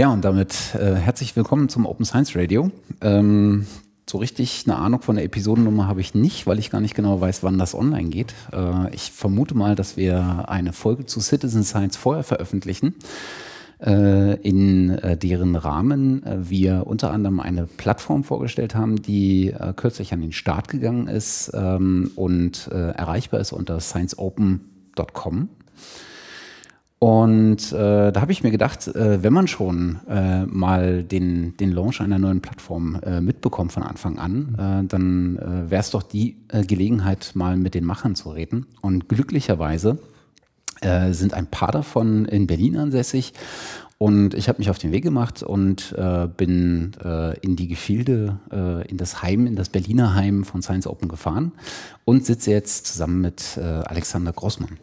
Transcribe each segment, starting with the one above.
Ja, und damit äh, herzlich willkommen zum Open Science Radio. Ähm, so richtig eine Ahnung von der Episodennummer habe ich nicht, weil ich gar nicht genau weiß, wann das online geht. Äh, ich vermute mal, dass wir eine Folge zu Citizen Science vorher veröffentlichen, äh, in äh, deren Rahmen äh, wir unter anderem eine Plattform vorgestellt haben, die äh, kürzlich an den Start gegangen ist ähm, und erreichbar ist unter scienceopen.com. Und äh, da habe ich mir gedacht, äh, wenn man schon äh, mal den, den Launch einer neuen Plattform äh, mitbekommt von Anfang an, äh, dann äh, wäre es doch die Gelegenheit, mal mit den Machern zu reden. Und glücklicherweise sind ein paar davon in Berlin ansässig. Und ich habe mich auf den Weg gemacht und bin in die Gefilde, in das Heim, in das Berliner Heim von Science Open gefahren und sitze jetzt zusammen mit Alexander Grossmann.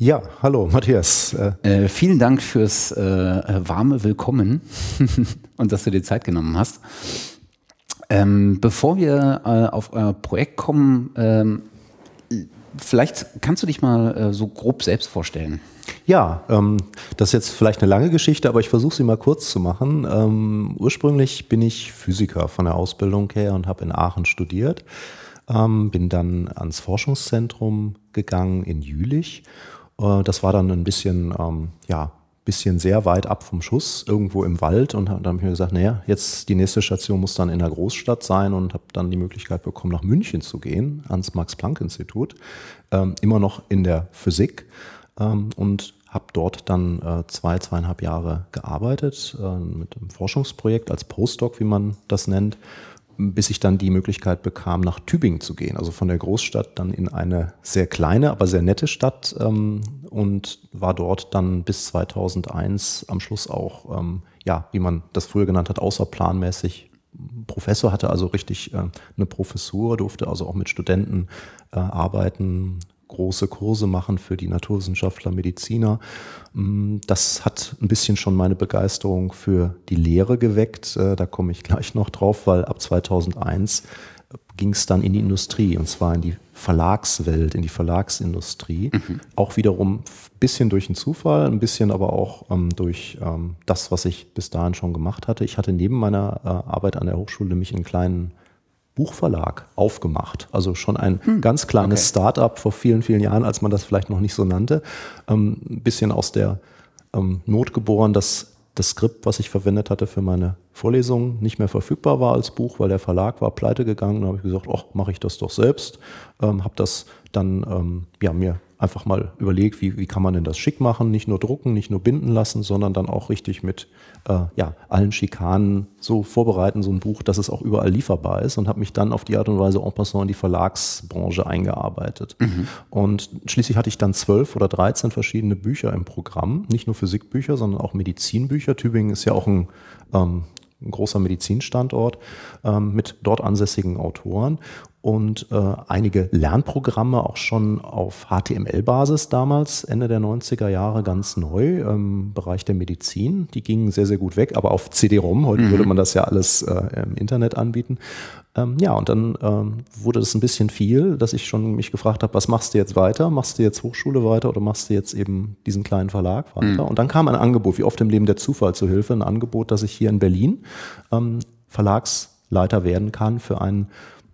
Ja, hallo Matthias. Äh, vielen Dank fürs äh, warme Willkommen und dass du dir Zeit genommen hast. Ähm, bevor wir äh, auf euer Projekt kommen, ähm, vielleicht kannst du dich mal äh, so grob selbst vorstellen. Ja, ähm, das ist jetzt vielleicht eine lange Geschichte, aber ich versuche sie mal kurz zu machen. Ähm, ursprünglich bin ich Physiker von der Ausbildung her und habe in Aachen studiert. Ähm, bin dann ans Forschungszentrum gegangen in Jülich äh, das war dann ein bisschen, ähm, ja, bisschen sehr weit ab vom Schuss, irgendwo im Wald. Und dann habe ich mir gesagt, naja, jetzt die nächste Station muss dann in der Großstadt sein und habe dann die Möglichkeit bekommen, nach München zu gehen, ans Max-Planck-Institut, ähm, immer noch in der Physik ähm, und habe dort dann äh, zwei, zweieinhalb Jahre gearbeitet äh, mit einem Forschungsprojekt als Postdoc, wie man das nennt bis ich dann die Möglichkeit bekam, nach Tübingen zu gehen. Also von der Großstadt dann in eine sehr kleine, aber sehr nette Stadt ähm, und war dort dann bis 2001 am Schluss auch, ähm, ja, wie man das früher genannt hat, außerplanmäßig Professor, hatte also richtig äh, eine Professur, durfte also auch mit Studenten äh, arbeiten, große Kurse machen für die Naturwissenschaftler, Mediziner. Mm, das hat ein bisschen schon meine Begeisterung für die Lehre geweckt. Äh, da komme ich gleich noch drauf, weil ab 2001 ging es dann in die Industrie und zwar in die Verlagswelt, in die Verlagsindustrie. Mhm. Auch wiederum ein bisschen durch einen Zufall, ein bisschen aber auch ähm, durch ähm, das, was ich bis dahin schon gemacht hatte. Ich hatte neben meiner äh, Arbeit an der Hochschule nämlich einen kleinen Buchverlag aufgemacht. Also schon ein hm, ganz kleines okay. Start-up vor vielen, vielen Jahren, als man das vielleicht noch nicht so nannte. Ähm, ein bisschen aus der ähm, Not geboren, dass das Skript, was ich verwendet hatte für meine Vorlesungen, nicht mehr verfügbar war als Buch, weil der Verlag war pleite gegangen. Da habe ich gesagt, ach, mache ich das doch selbst. Ähm, habe das dann ähm, ja, mir einfach mal überlegt, wie, wie kann man denn das schick machen, nicht nur drucken, nicht nur binden lassen, sondern dann auch richtig mit äh, ja, allen Schikanen so vorbereiten, so ein Buch, dass es auch überall lieferbar ist und habe mich dann auf die Art und Weise en passant in die Verlagsbranche eingearbeitet. Mhm. Und schließlich hatte ich dann zwölf oder dreizehn verschiedene Bücher im Programm, nicht nur Physikbücher, sondern auch Medizinbücher. Tübingen ist ja auch ein ähm, ein großer Medizinstandort ähm, mit dort ansässigen Autoren und äh, einige Lernprogramme auch schon auf HTML-Basis damals, Ende der 90er Jahre ganz neu im Bereich der Medizin. Die gingen sehr, sehr gut weg, aber auf CD-ROM, heute mhm. würde man das ja alles äh, im Internet anbieten. Ähm, ja, und dann ähm, wurde das ein bisschen viel, dass ich schon mich gefragt habe, was machst du jetzt weiter? Machst du jetzt Hochschule weiter oder machst du jetzt eben diesen kleinen Verlag weiter? Mhm. Und dann kam ein Angebot, wie oft im Leben der Zufall zu Hilfe, ein Angebot, dass ich hier in Berlin ähm, Verlagsleiter werden kann für einen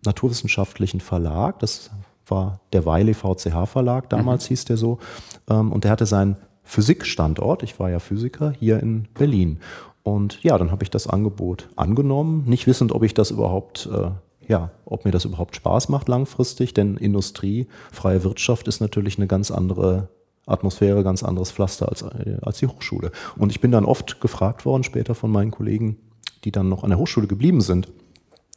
naturwissenschaftlichen Verlag. Das war der Weile VCH Verlag, damals mhm. hieß der so. Ähm, und der hatte seinen Physikstandort, ich war ja Physiker, hier in Berlin. Und ja, dann habe ich das Angebot angenommen, nicht wissend, ob ich das überhaupt, äh, ja, ob mir das überhaupt Spaß macht langfristig, denn Industrie, freie Wirtschaft ist natürlich eine ganz andere Atmosphäre, ganz anderes Pflaster als, äh, als die Hochschule. Und ich bin dann oft gefragt worden, später von meinen Kollegen, die dann noch an der Hochschule geblieben sind,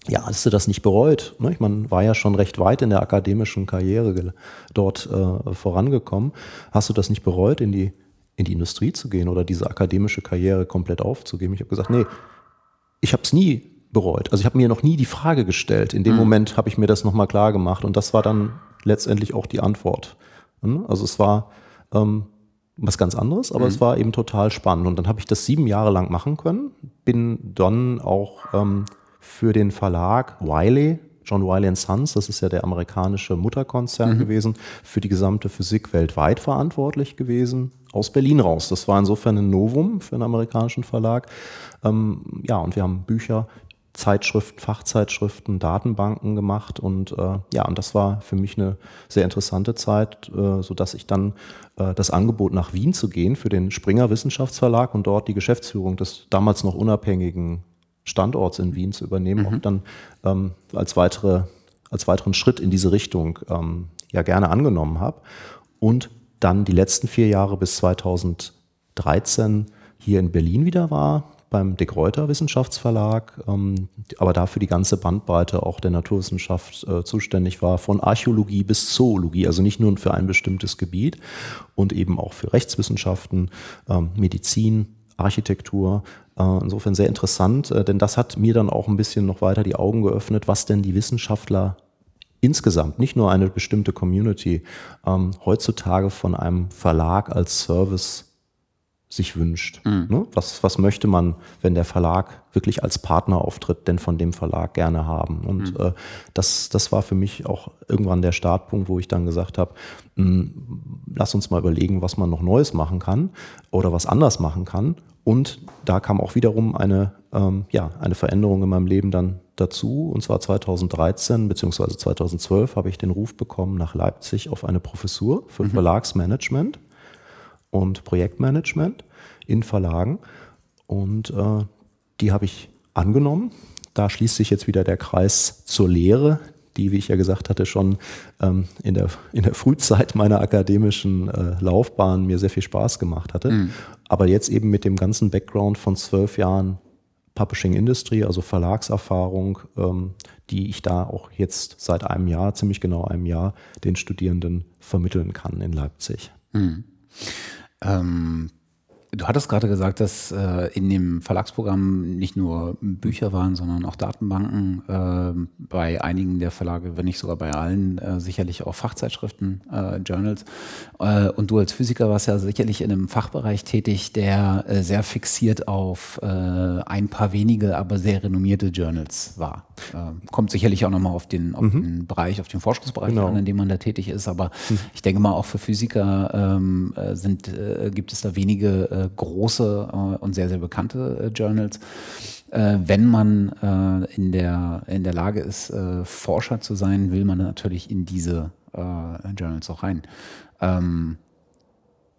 ja, hast du das nicht bereut? Ne? Ich meine, war ja schon recht weit in der akademischen Karriere dort äh, vorangekommen. Hast du das nicht bereut, in die, in die Industrie zu gehen oder diese akademische Karriere komplett aufzugeben? Ich habe gesagt, nee, ich habe es nie bereut. Also ich habe mir noch nie die Frage gestellt. In dem mhm. Moment habe ich mir das nochmal klar gemacht und das war dann letztendlich auch die Antwort. Ne? Also es war ähm, was ganz anderes, aber mhm. es war eben total spannend. Und dann habe ich das sieben Jahre lang machen können, bin dann auch ähm, für den Verlag Wiley John Wiley Sons, das ist ja der amerikanische Mutterkonzern mhm. gewesen, für die gesamte Physik weltweit verantwortlich gewesen, aus Berlin raus. Das war insofern ein Novum für einen amerikanischen Verlag. Ähm, ja, und wir haben Bücher, Zeitschriften, Fachzeitschriften, Datenbanken gemacht und äh, ja, und das war für mich eine sehr interessante Zeit, äh, so dass ich dann äh, das Angebot nach Wien zu gehen für den Springer Wissenschaftsverlag und dort die Geschäftsführung des damals noch unabhängigen Standorts in Wien zu übernehmen, mhm. auch dann ähm, als weitere als weiteren Schritt in diese Richtung ähm, ja gerne angenommen habe und dann die letzten vier Jahre bis 2013 hier in Berlin wieder war, beim De Gruyter Wissenschaftsverlag, ähm, aber dafür die ganze Bandbreite auch der Naturwissenschaft äh, zuständig war, von Archäologie bis Zoologie, also nicht nur für ein bestimmtes Gebiet und eben auch für Rechtswissenschaften, ähm, Medizin, Architektur. Äh, insofern sehr interessant, äh, denn das hat mir dann auch ein bisschen noch weiter die Augen geöffnet, was denn die Wissenschaftler insgesamt, nicht nur eine bestimmte Community, ähm, heutzutage von einem Verlag als Service sich wünscht. Mhm. Ne? Was, was möchte man, wenn der Verlag wirklich als Partner auftritt, denn von dem Verlag gerne haben? Und mhm. äh, das, das war für mich auch irgendwann der Startpunkt, wo ich dann gesagt habe, mh, hm, lass uns mal überlegen, was man noch Neues machen kann oder was anders machen kann. Und da kam auch wiederum eine, ähm, ja, eine Veränderung in meinem Leben dann dazu. Und zwar 2013 bzw. 2012 habe ich den Ruf bekommen nach Leipzig auf eine Professur für mhm. Verlagsmanagement und Projektmanagement in Verlagen. Und äh, die habe ich angenommen. Da schließt sich jetzt wieder der Kreis zur Lehre, die, wie ich ja gesagt hatte, schon ähm, in, der, in der Frühzeit meiner akademischen äh, Laufbahn mir sehr viel Spaß gemacht hatte. Mhm. Aber jetzt eben mit dem ganzen Background von zwölf Jahren Publishing Industry, also Verlagserfahrung, ähm, die ich da auch jetzt seit einem Jahr, ziemlich genau einem Jahr, den Studierenden vermitteln kann in Leipzig. Mhm. Ähm, Du hattest gerade gesagt, dass äh, in dem Verlagsprogramm nicht nur Bücher waren, sondern auch Datenbanken. Äh, bei einigen der Verlage, wenn nicht sogar bei allen, äh, sicherlich auch Fachzeitschriften, äh, Journals. Äh, und du als Physiker warst ja sicherlich in einem Fachbereich tätig, der äh, sehr fixiert auf ein paar wenige, aber sehr renommierte Journals war. kommt sicherlich auch nochmal auf den, auf mhm. den Bereich, auf den Forschungsbereich genau. an, in dem man da tätig ist. Aber mhm. ich denke mal, auch für Physiker ähm, sind, gibt es da wenige äh, große äh, und sehr, sehr bekannte äh, Journals. Äh, wenn man in, der, in der Lage ist, Forscher zu sein, will man natürlich in diese Journals auch rein. Ähm,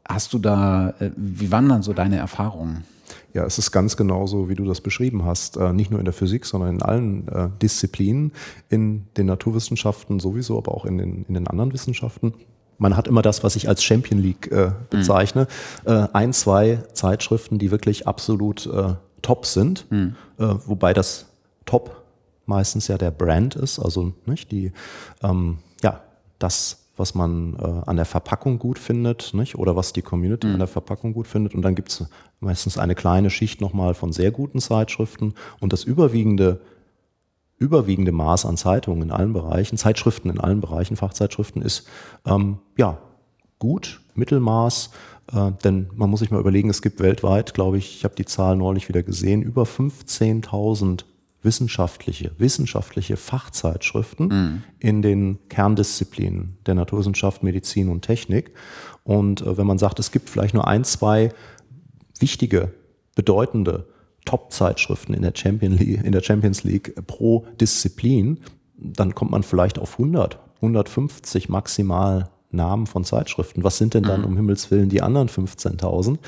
hast du da, wie waren dann so deine Erfahrungen? Ja, es ist ganz genauso, wie du das beschrieben hast. Nicht nur in der Physik, sondern in allen Disziplinen, in den Naturwissenschaften sowieso, aber auch in den, in den anderen Wissenschaften man hat immer das, was ich als Champion League äh, bezeichne. Mhm. Äh, ein, zwei Zeitschriften, die wirklich absolut äh, top sind, mhm. äh, wobei das Top meistens ja der Brand ist, also nicht die, ähm, ja, das, was man äh, an der Verpackung gut findet, nicht? oder was die Community mhm. an der Verpackung gut findet. Und dann gibt's meistens eine kleine Schicht nochmal von sehr guten Zeitschriften und das überwiegende überwiegende Maß an Zeitungen in allen Bereichen, Zeitschriften in allen Bereichen, Fachzeitschriften ist ähm, ja gut, Mittelmaß, äh, denn man muss sich mal überlegen, es gibt weltweit, glaube ich, ich habe die Zahl neulich wieder gesehen, über 15.000 wissenschaftliche, wissenschaftliche Fachzeitschriften mhm. in den Kerndisziplinen der Naturwissenschaft, Medizin und Technik. Und äh, wenn man sagt, es gibt vielleicht nur ein, zwei wichtige, bedeutende Top-Zeitschriften in der, Champion League, in der Champions League pro Disziplin, dann kommt man vielleicht auf 100, 150 maximal Namen von Zeitschriften. Was sind denn dann mhm. um Himmels Willen die anderen 15.000?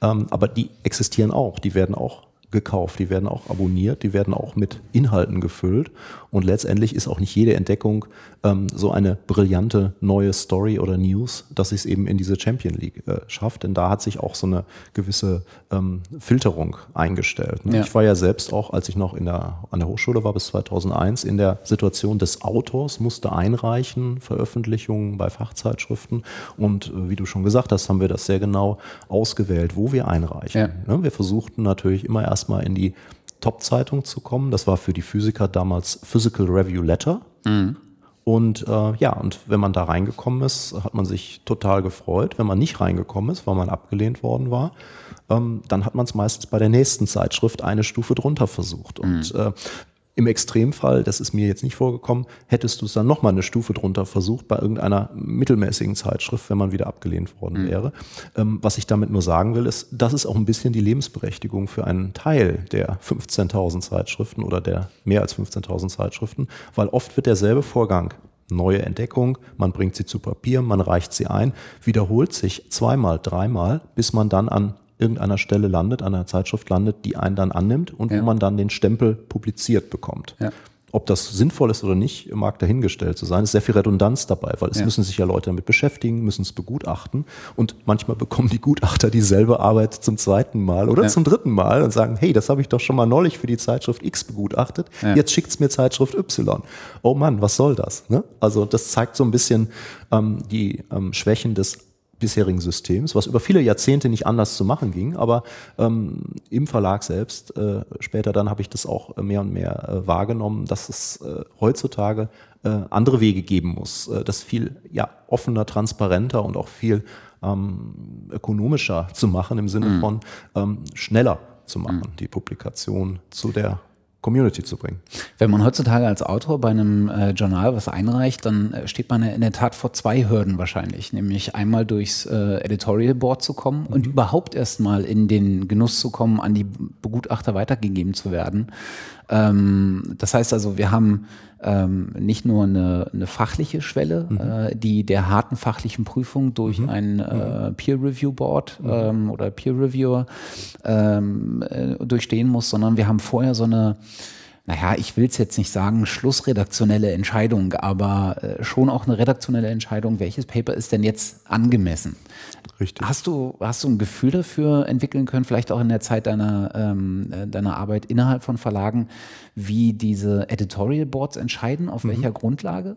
Ähm, aber die existieren auch, die werden auch gekauft, die werden auch abonniert, die werden auch mit Inhalten gefüllt und letztendlich ist auch nicht jede Entdeckung ähm, so eine brillante neue Story oder News, dass es eben in diese Champion League äh, schafft, denn da hat sich auch so eine gewisse ähm, Filterung eingestellt. Ne? Ja. Ich war ja selbst auch, als ich noch in der, an der Hochschule war bis 2001, in der Situation des Autors, musste einreichen, Veröffentlichungen bei Fachzeitschriften und äh, wie du schon gesagt hast, haben wir das sehr genau ausgewählt, wo wir einreichen. Ja. Ne? Wir versuchten natürlich immer erst erstmal in die Top-Zeitung zu kommen. Das war für die Physiker damals Physical Review Letter. Mhm. Und äh, ja, und wenn man da reingekommen ist, hat man sich total gefreut. Wenn man nicht reingekommen ist, weil man abgelehnt worden war, ähm, dann hat man es meistens bei der nächsten Zeitschrift eine Stufe drunter versucht. Und mhm. äh, Im Extremfall, das ist mir jetzt nicht vorgekommen, hättest du es dann nochmal eine Stufe drunter versucht bei irgendeiner mittelmäßigen Zeitschrift, wenn man wieder abgelehnt worden mhm. wäre. Ähm, was ich damit nur sagen will, ist, das ist auch ein bisschen die Lebensberechtigung für einen Teil der 15.000 Zeitschriften oder der mehr als 15.000 Zeitschriften, weil oft wird derselbe Vorgang neue Entdeckung, man bringt sie zu Papier, man reicht sie ein, wiederholt sich zweimal, dreimal, bis man dann an irgendeiner Stelle landet, an einer Zeitschrift landet, die einen dann annimmt und ja. wo man dann den Stempel publiziert bekommt. Ja. Ob das sinnvoll ist oder nicht, mag dahingestellt zu sein. Es ist sehr viel Redundanz dabei, weil es ja. müssen sich ja Leute damit beschäftigen, müssen es begutachten und manchmal bekommen die Gutachter dieselbe Arbeit zum zweiten Mal oder ja. zum dritten Mal und sagen, hey, das habe ich doch schon mal neulich für die Zeitschrift X begutachtet, ja. jetzt schickt's mir Zeitschrift Y. Oh Mann, was soll das? Ne? Also das zeigt so ein bisschen ähm, die ähm, Schwächen des bisherigen Systems, was über viele Jahrzehnte nicht anders zu machen ging. Aber ähm, im Verlag selbst, äh, später dann habe ich das auch mehr und mehr äh, wahrgenommen, dass es äh, heutzutage äh, andere Wege geben muss, äh, das viel ja, offener, transparenter und auch viel ähm, ökonomischer zu machen im Sinne mhm. von ähm, schneller zu machen, mhm. die Publikation zu der Community zu bringen. Wenn man heutzutage als Autor bei einem äh, Journal was einreicht, dann äh, steht man in der Tat vor zwei Hürden wahrscheinlich, nämlich einmal durchs äh, Editorial Board zu kommen mhm. und überhaupt erstmal in den Genuss zu kommen, an die Begutachter weitergegeben zu werden. Ähm, das heißt also, wir haben ähm, nicht nur eine, eine fachliche Schwelle, mhm. äh, die der harten fachlichen Prüfung durch mhm. ein äh, mhm. Peer Review Board mhm. ähm, oder Peer Reviewer ähm, äh, durchstehen muss, sondern wir haben vorher so eine naja, ich will es jetzt nicht sagen, schlussredaktionelle Entscheidung, aber äh, schon auch eine redaktionelle Entscheidung, welches Paper ist denn jetzt angemessen? Richtig. Hast du, hast du ein Gefühl dafür entwickeln können, vielleicht auch in der Zeit deiner, ähm, äh, deiner Arbeit innerhalb von Verlagen, wie diese Editorial Boards entscheiden, auf mhm. welcher Grundlage?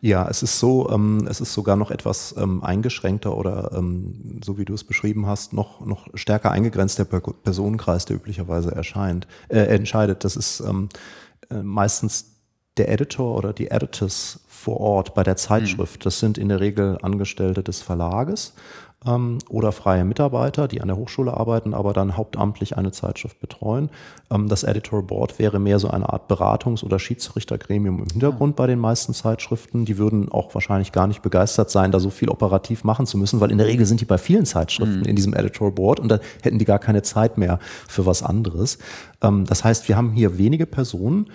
Ja, es ist so, ähm, es ist sogar noch etwas ähm, eingeschränkter oder ähm, so wie du es beschrieben hast, noch, noch stärker eingegrenzt der Personenkreis, der üblicherweise erscheint, äh, entscheidet. Das ist ähm, äh, meistens der Editor oder die Editors vor Ort bei der Zeitschrift. Mhm. Das sind in der Regel Angestellte des Verlages ähm, oder freie Mitarbeiter, die an der Hochschule arbeiten, aber dann hauptamtlich eine Zeitschrift betreuen. Ähm, das Editor Board wäre mehr so eine Art Beratungs- oder Schiedsrichtergremium im Hintergrund bei den meisten Zeitschriften. Die würden auch wahrscheinlich gar nicht begeistert sein, da so viel operativ machen zu müssen, weil in der Regel sind die bei vielen Zeitschriften mhm. in diesem Editor Board und dann hätten die gar keine Zeit mehr für was anderes. Ähm, das heißt, wir haben hier wenige Personen,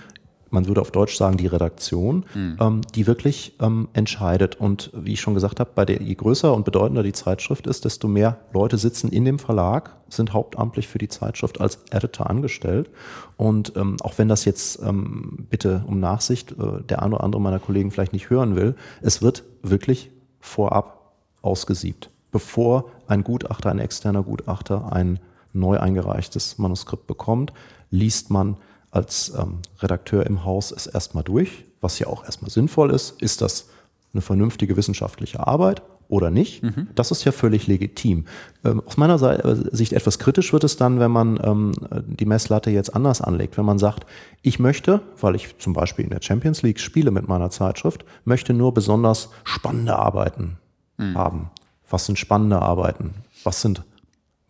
man würde auf Deutsch sagen, die Redaktion, mhm. ähm, die wirklich ähm, entscheidet. Und wie ich schon gesagt habe, bei der, je größer und bedeutender die Zeitschrift ist, desto mehr Leute sitzen in dem Verlag, sind hauptamtlich für die Zeitschrift als Editor angestellt. Und ähm, auch wenn das jetzt ähm, bitte um Nachsicht äh, der eine oder andere meiner Kollegen vielleicht nicht hören will, es wird wirklich vorab ausgesiebt, bevor ein Gutachter, ein externer Gutachter ein neu eingereichtes Manuskript bekommt, liest man als ähm, Redakteur im Haus es erstmal durch, was ja auch erstmal sinnvoll ist. Ist das eine vernünftige wissenschaftliche Arbeit oder nicht? Mhm. Das ist ja völlig legitim. Ähm, aus meiner äh, Sicht etwas kritisch wird es dann, wenn man ähm, die Messlatte jetzt anders anlegt. Wenn man sagt, ich möchte, weil ich zum Beispiel in der Champions League spiele mit meiner Zeitschrift, möchte nur besonders spannende Arbeiten mhm. haben. Was sind spannende Arbeiten? Was sind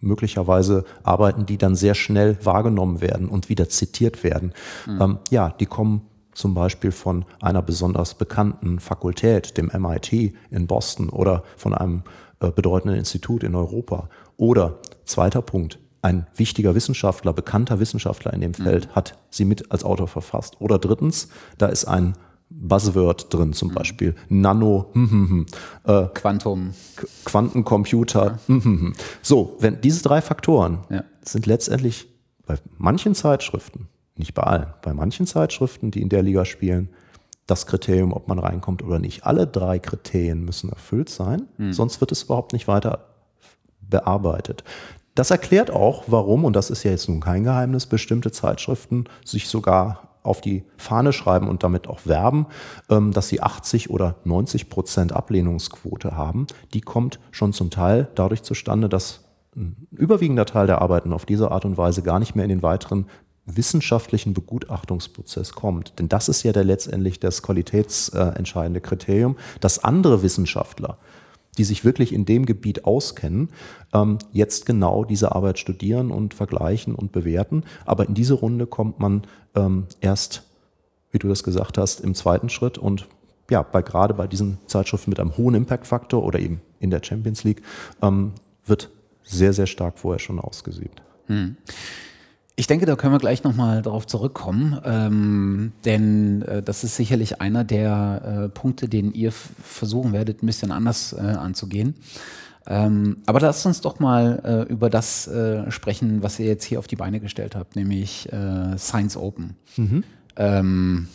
möglicherweise Arbeiten, die dann sehr schnell wahrgenommen werden und wieder zitiert werden. Mhm. Ähm, ja, die kommen zum Beispiel von einer besonders bekannten Fakultät, dem MIT in Boston oder von einem äh, bedeutenden Institut in Europa. Oder zweiter Punkt, ein wichtiger Wissenschaftler, bekannter Wissenschaftler in dem Feld mhm. hat sie mit als Autor verfasst. Oder drittens, da ist ein Buzzword drin, zum mhm. Beispiel Nano, hm, hm, hm, äh, Quantum, Quantencomputer. Ja. Hm, hm, hm. So, wenn diese drei Faktoren ja. sind letztendlich bei manchen Zeitschriften, nicht bei allen, bei manchen Zeitschriften, die in der Liga spielen, das Kriterium, ob man reinkommt oder nicht. Alle drei Kriterien müssen erfüllt sein, hm. sonst wird es überhaupt nicht weiter bearbeitet. Das erklärt auch, warum, und das ist ja jetzt nun kein Geheimnis, bestimmte Zeitschriften sich sogar auf die Fahne schreiben und damit auch werben, ähm, dass sie 80 oder 90 Prozent Ablehnungsquote haben, die kommt schon zum Teil dadurch zustande, dass ein überwiegender Teil der Arbeiten auf diese Art und Weise gar nicht mehr in den weiteren wissenschaftlichen Begutachtungsprozess kommt. Denn das ist ja der letztendlich das qualitätsentscheidende Kriterium, dass andere Wissenschaftler die sich wirklich in dem Gebiet auskennen, ähm, jetzt genau diese Arbeit studieren und vergleichen und bewerten. Aber in diese Runde kommt man ähm, erst wie du das gesagt hast, im zweiten Schritt und ja, bei, gerade bei diesen Zeitschriften mit einem hohen Impact-Faktor oder eben in der Champions League ähm, wird sehr, sehr stark vorher schon ausgesiebt. Hm. Ich denke, da können wir gleich nochmal darauf zurückkommen, ähm, denn äh, das ist sicherlich einer der äh, Punkte, den ihr versuchen werdet, ein bisschen anders äh, anzugehen. Ähm, aber lasst uns doch mal äh, über das äh, sprechen, was ihr jetzt hier auf die Beine gestellt habt, nämlich äh, Science Open. Mhm. Ähm,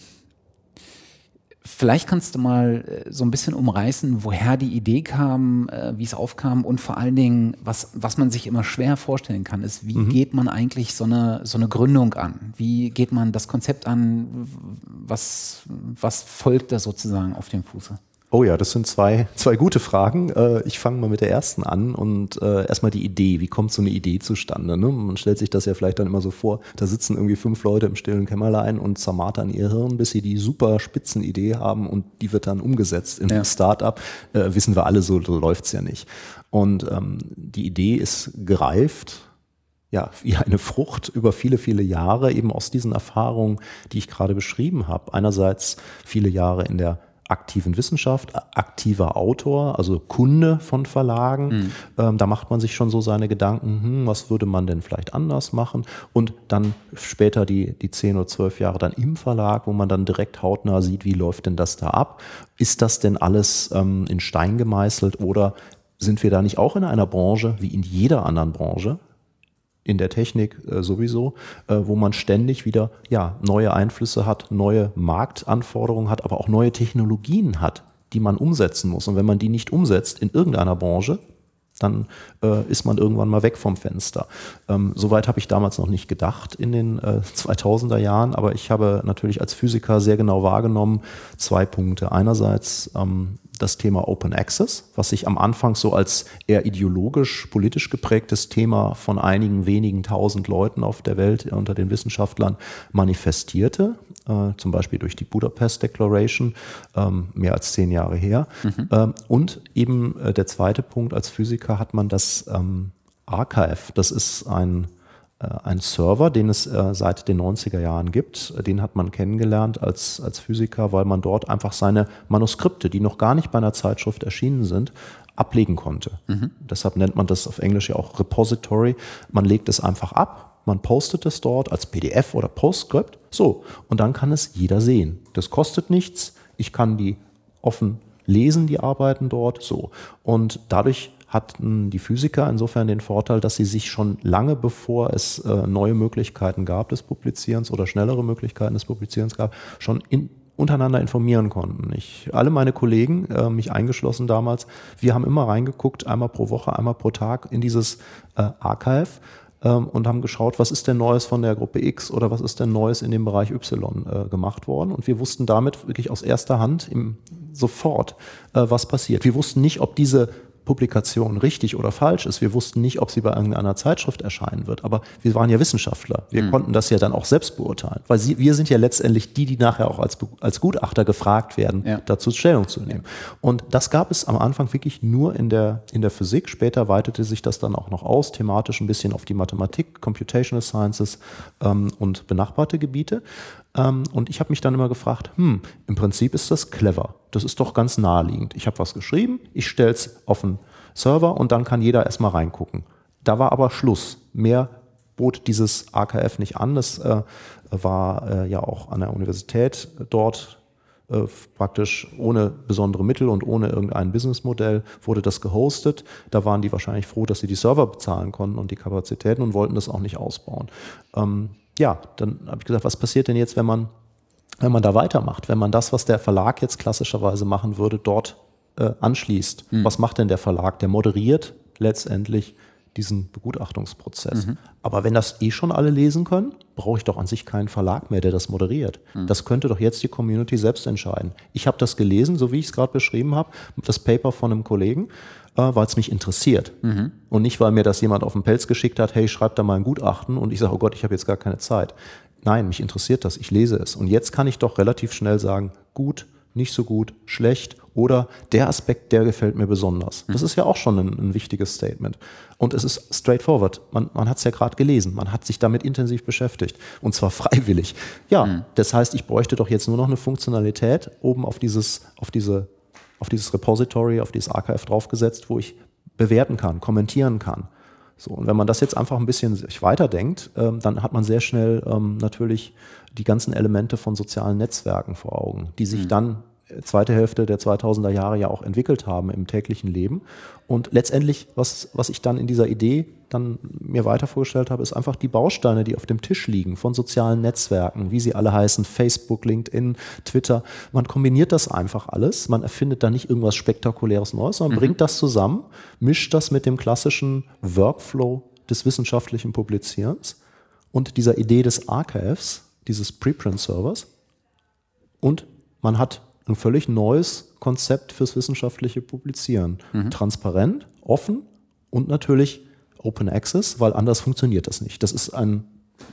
Vielleicht kannst du mal äh, so ein bisschen umreißen, woher die Idee kam, äh, wie es aufkam und vor allen Dingen, was, was man sich immer schwer vorstellen kann, ist, wie mhm. geht man eigentlich so eine, so eine Gründung an? Wie geht man das Konzept an? Was, was folgt da sozusagen auf dem Fuße? Oh ja, das sind zwei, zwei gute Fragen. Äh, ich fange mal mit der ersten an und äh, erstmal die Idee. Wie kommt so eine Idee zustande? Ne? Man stellt sich das ja vielleicht dann immer so vor, da sitzen irgendwie fünf Leute im stillen Kämmerlein und zermartern ihr Hirn, bis sie die super spitzen Idee haben und die wird dann umgesetzt in ja. einem Startup. Äh, wissen wir alle, so, so läuft's ja nicht. Und ähm, die Idee ist gereift, ja, wie eine Frucht über viele, viele Jahre, eben aus diesen Erfahrungen, die ich gerade beschrieben habe. Einerseits viele Jahre in der aktiven Wissenschaft, aktiver Autor, also Kunde von Verlagen. Mhm. Ähm, da macht man sich schon so seine Gedanken, hm, was würde man denn vielleicht anders machen? Und dann später die, die zehn oder zwölf Jahre dann im Verlag, wo man dann direkt hautnah sieht, wie läuft denn das da ab? Ist das denn alles ähm, in Stein gemeißelt oder sind wir da nicht auch in einer Branche, wie in jeder anderen Branche, in der Technik äh, sowieso, äh, wo man ständig wieder ja, neue Einflüsse hat, neue Marktanforderungen hat, aber auch neue Technologien hat, die man umsetzen muss. Und wenn man die nicht umsetzt in irgendeiner Branche, dann äh, ist man irgendwann mal weg vom Fenster. Ähm, Soweit habe ich damals noch nicht gedacht in den äh, 2000er Jahren, aber ich habe natürlich als Physiker sehr genau wahrgenommen zwei Punkte. Einerseits ähm, das Thema Open Access, was sich am Anfang so als eher ideologisch, politisch geprägtes Thema von einigen wenigen tausend Leuten auf der Welt unter den Wissenschaftlern manifestierte, äh, zum Beispiel durch die Budapest Declaration, ähm, mehr als zehn Jahre her. Mhm. Ähm, und eben äh, der zweite Punkt, als Physiker hat man das ähm, Archive, das ist ein äh, ein Server, den es äh, seit den 90er Jahren gibt. Den hat man kennengelernt als, als Physiker, weil man dort einfach seine Manuskripte, die noch gar nicht bei einer Zeitschrift erschienen sind, ablegen konnte. Mhm. Deshalb nennt man das auf Englisch ja auch Repository. Man legt es einfach ab, man postet es dort als PDF oder Postscript. So, und dann kann es jeder sehen. Das kostet nichts. Ich kann die offen lesen, die Arbeiten dort. So. Und dadurch hatten die Physiker insofern den Vorteil, dass sie sich schon lange bevor es äh, neue Möglichkeiten gab des Publizierens oder schnellere Möglichkeiten des Publizierens gab, schon in, untereinander informieren konnten. Ich, alle meine Kollegen, äh, mich eingeschlossen damals, wir haben immer reingeguckt, einmal pro Woche, einmal pro Tag in dieses äh, Archive ähm, und haben geschaut, was ist denn Neues von der Gruppe X oder was ist denn Neues in dem Bereich Y gemacht worden. Und wir wussten damit wirklich aus erster Hand im, sofort, was passiert. Wir wussten nicht, ob diese Publikation richtig oder falsch ist. Wir wussten nicht, ob sie bei irgendeiner Zeitschrift erscheinen wird, aber wir waren ja Wissenschaftler. Wir mhm. konnten das ja dann auch selbst beurteilen, weil sie, wir sind ja letztendlich die, die nachher auch als, als Gutachter gefragt werden, ja. dazu Stellung zu nehmen. Und das gab es am Anfang wirklich nur in der, in der Physik. Später weitete sich das dann auch noch aus, thematisch ein bisschen auf die Mathematik, Computational Sciences ähm, und benachbarte Gebiete. Ähm, und ich habe mich dann immer gefragt, hm, im Prinzip ist das clever. Das ist doch ganz naheliegend. Ich habe was geschrieben, ich stelle es auf einen Server und dann kann jeder erstmal reingucken. Da war aber Schluss. Mehr bot dieses AKF nicht an. Das äh, war äh, ja auch an der Universität dort äh, praktisch ohne besondere Mittel und ohne irgendein Businessmodell wurde das gehostet. Da waren die wahrscheinlich froh, dass sie die Server bezahlen konnten und die Kapazitäten und wollten das auch nicht ausbauen. Ähm, ja, dann habe ich gesagt, was passiert denn jetzt, wenn man, wenn man da weitermacht, wenn man das, was der Verlag jetzt klassischerweise machen würde, dort äh, anschließt? Mhm. Was macht denn der Verlag? Der moderiert letztendlich diesen Begutachtungsprozess. Mhm. Aber wenn das eh schon alle lesen können, brauche ich doch an sich keinen Verlag mehr, der das moderiert. Mhm. Das könnte doch jetzt die Community selbst entscheiden. Ich habe das gelesen, so wie ich es gerade beschrieben habe, das Paper von einem Kollegen weil es mich interessiert. Mhm. Und nicht, weil mir das jemand auf den Pelz geschickt hat, hey, schreib da mal ein Gutachten und ich sage, oh Gott, ich habe jetzt gar keine Zeit. Nein, mich interessiert das, ich lese es. Und jetzt kann ich doch relativ schnell sagen, gut, nicht so gut, schlecht oder der Aspekt, der gefällt mir besonders. Das ist ja auch schon ein, ein wichtiges Statement. Und es ist straightforward. Man, man hat es ja gerade gelesen. Man hat sich damit intensiv beschäftigt. Und zwar freiwillig. Ja, mhm. das heißt, ich bräuchte doch jetzt nur noch eine Funktionalität oben auf dieses, auf diese, auf dieses Repository, auf dieses Archive draufgesetzt, wo ich bewerten kann, kommentieren kann. So, und wenn man das jetzt einfach ein bisschen sich weiterdenkt, ähm, dann hat man sehr schnell ähm, natürlich die ganzen Elemente von sozialen Netzwerken vor Augen, die sich mhm. dann zweite Hälfte der 2000er Jahre ja auch entwickelt haben im täglichen Leben. Und letztendlich, was, was ich dann in dieser Idee dann mir weiter vorgestellt habe, ist einfach die Bausteine, die auf dem Tisch liegen von sozialen Netzwerken, wie sie alle heißen, Facebook, LinkedIn, Twitter. Man kombiniert das einfach alles. Man erfindet da nicht irgendwas Spektakuläres Neues, sondern mhm. bringt das zusammen, mischt das mit dem klassischen Workflow des wissenschaftlichen Publizierens und dieser Idee des Archives, dieses Preprint-Servers. Und man hat ein völlig neues Konzept fürs wissenschaftliche Publizieren. Mhm. Transparent, offen und natürlich Open Access, weil anders funktioniert das nicht. Das ist ein,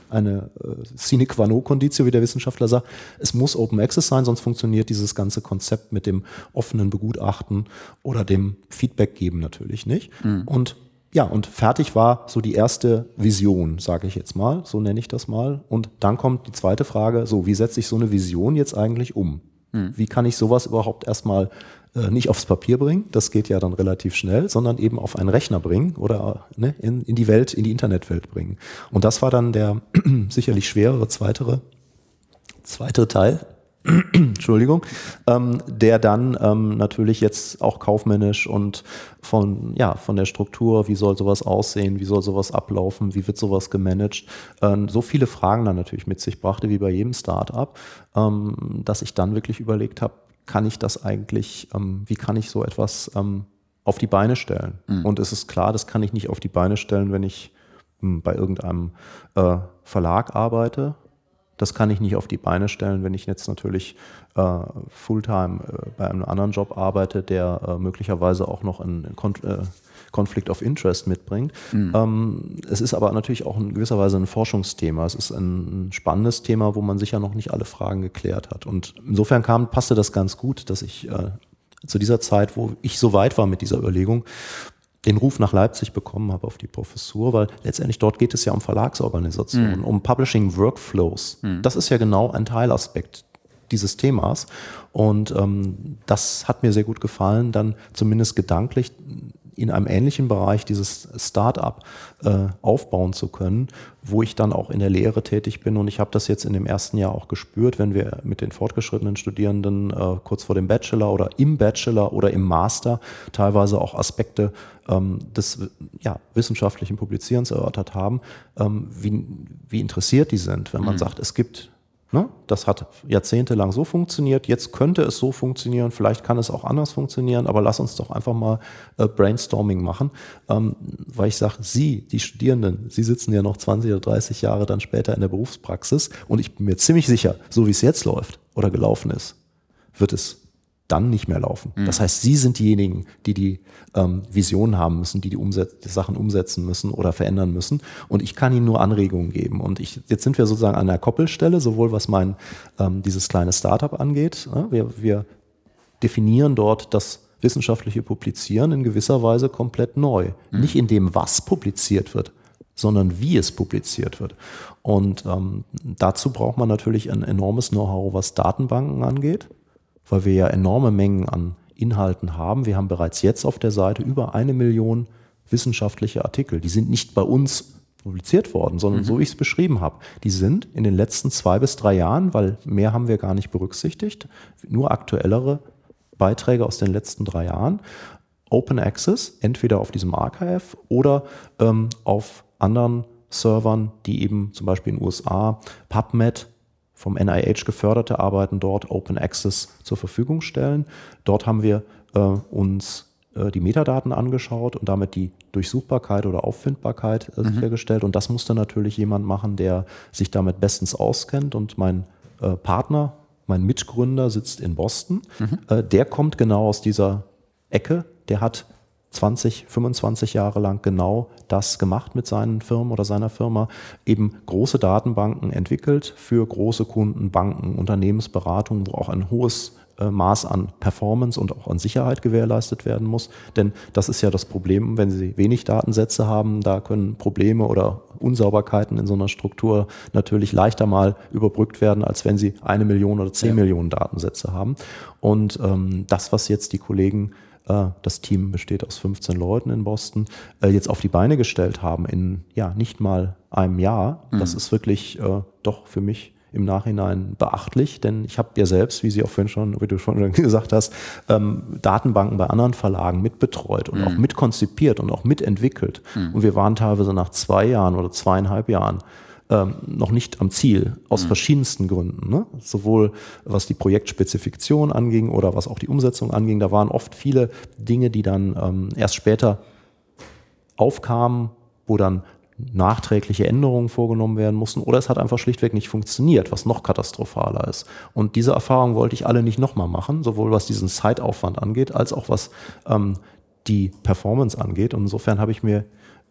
eine äh, sine qua non Conditio, wie der Wissenschaftler sagt. Es muss Open Access sein, sonst funktioniert dieses ganze Konzept mit dem offenen Begutachten oder dem Feedback geben natürlich nicht. Mhm. Und ja, und fertig war so die erste Vision, sage ich jetzt mal, so nenne ich das mal. Und dann kommt die zweite Frage, so, wie setze ich so eine Vision jetzt eigentlich um? Mhm. Wie kann ich sowas überhaupt erstmal äh, nicht aufs Papier bringen, das geht ja dann relativ schnell, sondern eben auf einen Rechner bringen oder ne, in, in die Welt, in die Internetwelt bringen. Und das war dann der sicherlich schwerere zweitere, zweite Teil, Entschuldigung, ähm, der dann ähm, natürlich jetzt auch kaufmännisch und von, ja, von der Struktur, wie soll sowas aussehen, wie soll sowas ablaufen, wie wird sowas gemanagt, ähm, so viele Fragen dann natürlich mit sich brachte, wie bei jedem Startup, ähm, dass ich dann wirklich überlegt habe, kann ich das eigentlich, ähm, wie kann ich so etwas ähm, auf die Beine stellen? Mhm. Und es ist klar, das kann ich nicht auf die Beine stellen, wenn ich hm, bei irgendeinem äh, Verlag arbeite. Das kann ich nicht auf die Beine stellen, wenn ich jetzt natürlich äh, Fulltime äh, bei einem anderen Job arbeite, der äh, möglicherweise auch noch einen äh, Conflict of Interest mitbringt. Mhm. Ähm, es ist aber natürlich auch in gewisser Weise ein Forschungsthema. Es ist ein spannendes Thema, wo man sicher noch nicht alle Fragen geklärt hat. Und insofern kam, passte das ganz gut, dass ich äh, zu dieser Zeit, wo ich so weit war mit dieser Überlegung, den Ruf nach Leipzig bekommen habe auf die Professur, weil letztendlich dort geht es ja um Verlagsorganisationen, mhm. um Publishing Workflows. Mhm. Das ist ja genau ein Teilaspekt dieses Themas. Und ähm, das hat mir sehr gut gefallen, dann zumindest gedanklich in einem ähnlichen Bereich dieses Start-up äh, aufbauen zu können, wo ich dann auch in der Lehre tätig bin. Und ich habe das jetzt in dem ersten Jahr auch gespürt, wenn wir mit den fortgeschrittenen Studierenden äh, kurz vor dem Bachelor oder im Bachelor oder im Master teilweise auch Aspekte ähm, des ja, wissenschaftlichen Publizierens erörtert haben, ähm, wie, wie interessiert die sind, wenn man mhm. sagt, es gibt Ne? Das hat jahrzehntelang so funktioniert. Jetzt könnte es so funktionieren. Vielleicht kann es auch anders funktionieren. Aber lass uns doch einfach mal äh, Brainstorming machen, ähm, weil ich sage, Sie, die Studierenden, Sie sitzen ja noch 20 oder 30 Jahre dann später in der Berufspraxis. Und ich bin mir ziemlich sicher, so wie es jetzt läuft oder gelaufen ist, wird es dann nicht mehr laufen. Mhm. Das heißt, Sie sind diejenigen, die die ähm, Vision haben müssen, die die, Umset die Sachen umsetzen müssen oder verändern müssen. Und ich kann Ihnen nur Anregungen geben. Und ich, jetzt sind wir sozusagen an der Koppelstelle, sowohl was mein ähm, dieses kleine Startup angeht. Ja, wir, wir definieren dort das wissenschaftliche Publizieren in gewisser Weise komplett neu. Mhm. Nicht in dem, was publiziert wird, sondern wie es publiziert wird. Und ähm, dazu braucht man natürlich ein enormes Know-how, was Datenbanken angeht weil wir ja enorme Mengen an Inhalten haben. Wir haben bereits jetzt auf der Seite über eine Million wissenschaftliche Artikel. Die sind nicht bei uns publiziert worden, sondern mhm. so wie ich es beschrieben habe. Die sind in den letzten zwei bis drei Jahren, weil mehr haben wir gar nicht berücksichtigt, nur aktuellere Beiträge aus den letzten drei Jahren, Open Access, entweder auf diesem Archive oder ähm, auf anderen Servern, die eben zum Beispiel in den USA PubMed vom NIH geförderte Arbeiten dort Open Access zur Verfügung stellen. Dort haben wir äh, uns äh, die Metadaten angeschaut und damit die Durchsuchbarkeit oder Auffindbarkeit äh, mhm. sichergestellt. Und das musste natürlich jemand machen, der sich damit bestens auskennt. Und mein äh, Partner, mein Mitgründer sitzt in Boston. Mhm. Äh, der kommt genau aus dieser Ecke. Der hat 20, 25 Jahre lang genau das gemacht mit seinen Firmen oder seiner Firma, eben große Datenbanken entwickelt für große Kunden, Banken, Unternehmensberatungen, wo auch ein hohes äh, Maß an Performance und auch an Sicherheit gewährleistet werden muss. Denn das ist ja das Problem, wenn Sie wenig Datensätze haben, da können Probleme oder Unsauberkeiten in so einer Struktur natürlich leichter mal überbrückt werden, als wenn Sie eine Million oder zehn ja. Millionen Datensätze haben. Und ähm, das, was jetzt die Kollegen das Team besteht aus 15 Leuten in Boston, äh, jetzt auf die Beine gestellt haben in ja nicht mal einem Jahr. Mhm. Das ist wirklich äh, doch für mich im Nachhinein beachtlich, denn ich habe ja selbst, wie Sie auch vorhin schon, wie du schon gesagt hast, ähm, Datenbanken bei anderen Verlagen mitbetreut und mhm. auch mitkonzipiert und auch mitentwickelt. Mhm. Und wir waren teilweise nach zwei Jahren oder zweieinhalb Jahren ähm, noch nicht am Ziel, aus mhm. verschiedensten Gründen. Ne? Sowohl was die Projektspezifikation anging oder was auch die Umsetzung anging. Da waren oft viele Dinge, die dann ähm, erst später aufkamen, wo dann nachträgliche Änderungen vorgenommen werden mussten oder es hat einfach schlichtweg nicht funktioniert, was noch katastrophaler ist. Und diese Erfahrung wollte ich alle nicht nochmal machen, sowohl was diesen Zeitaufwand angeht, als auch was ähm, die Performance angeht. Und insofern habe ich mir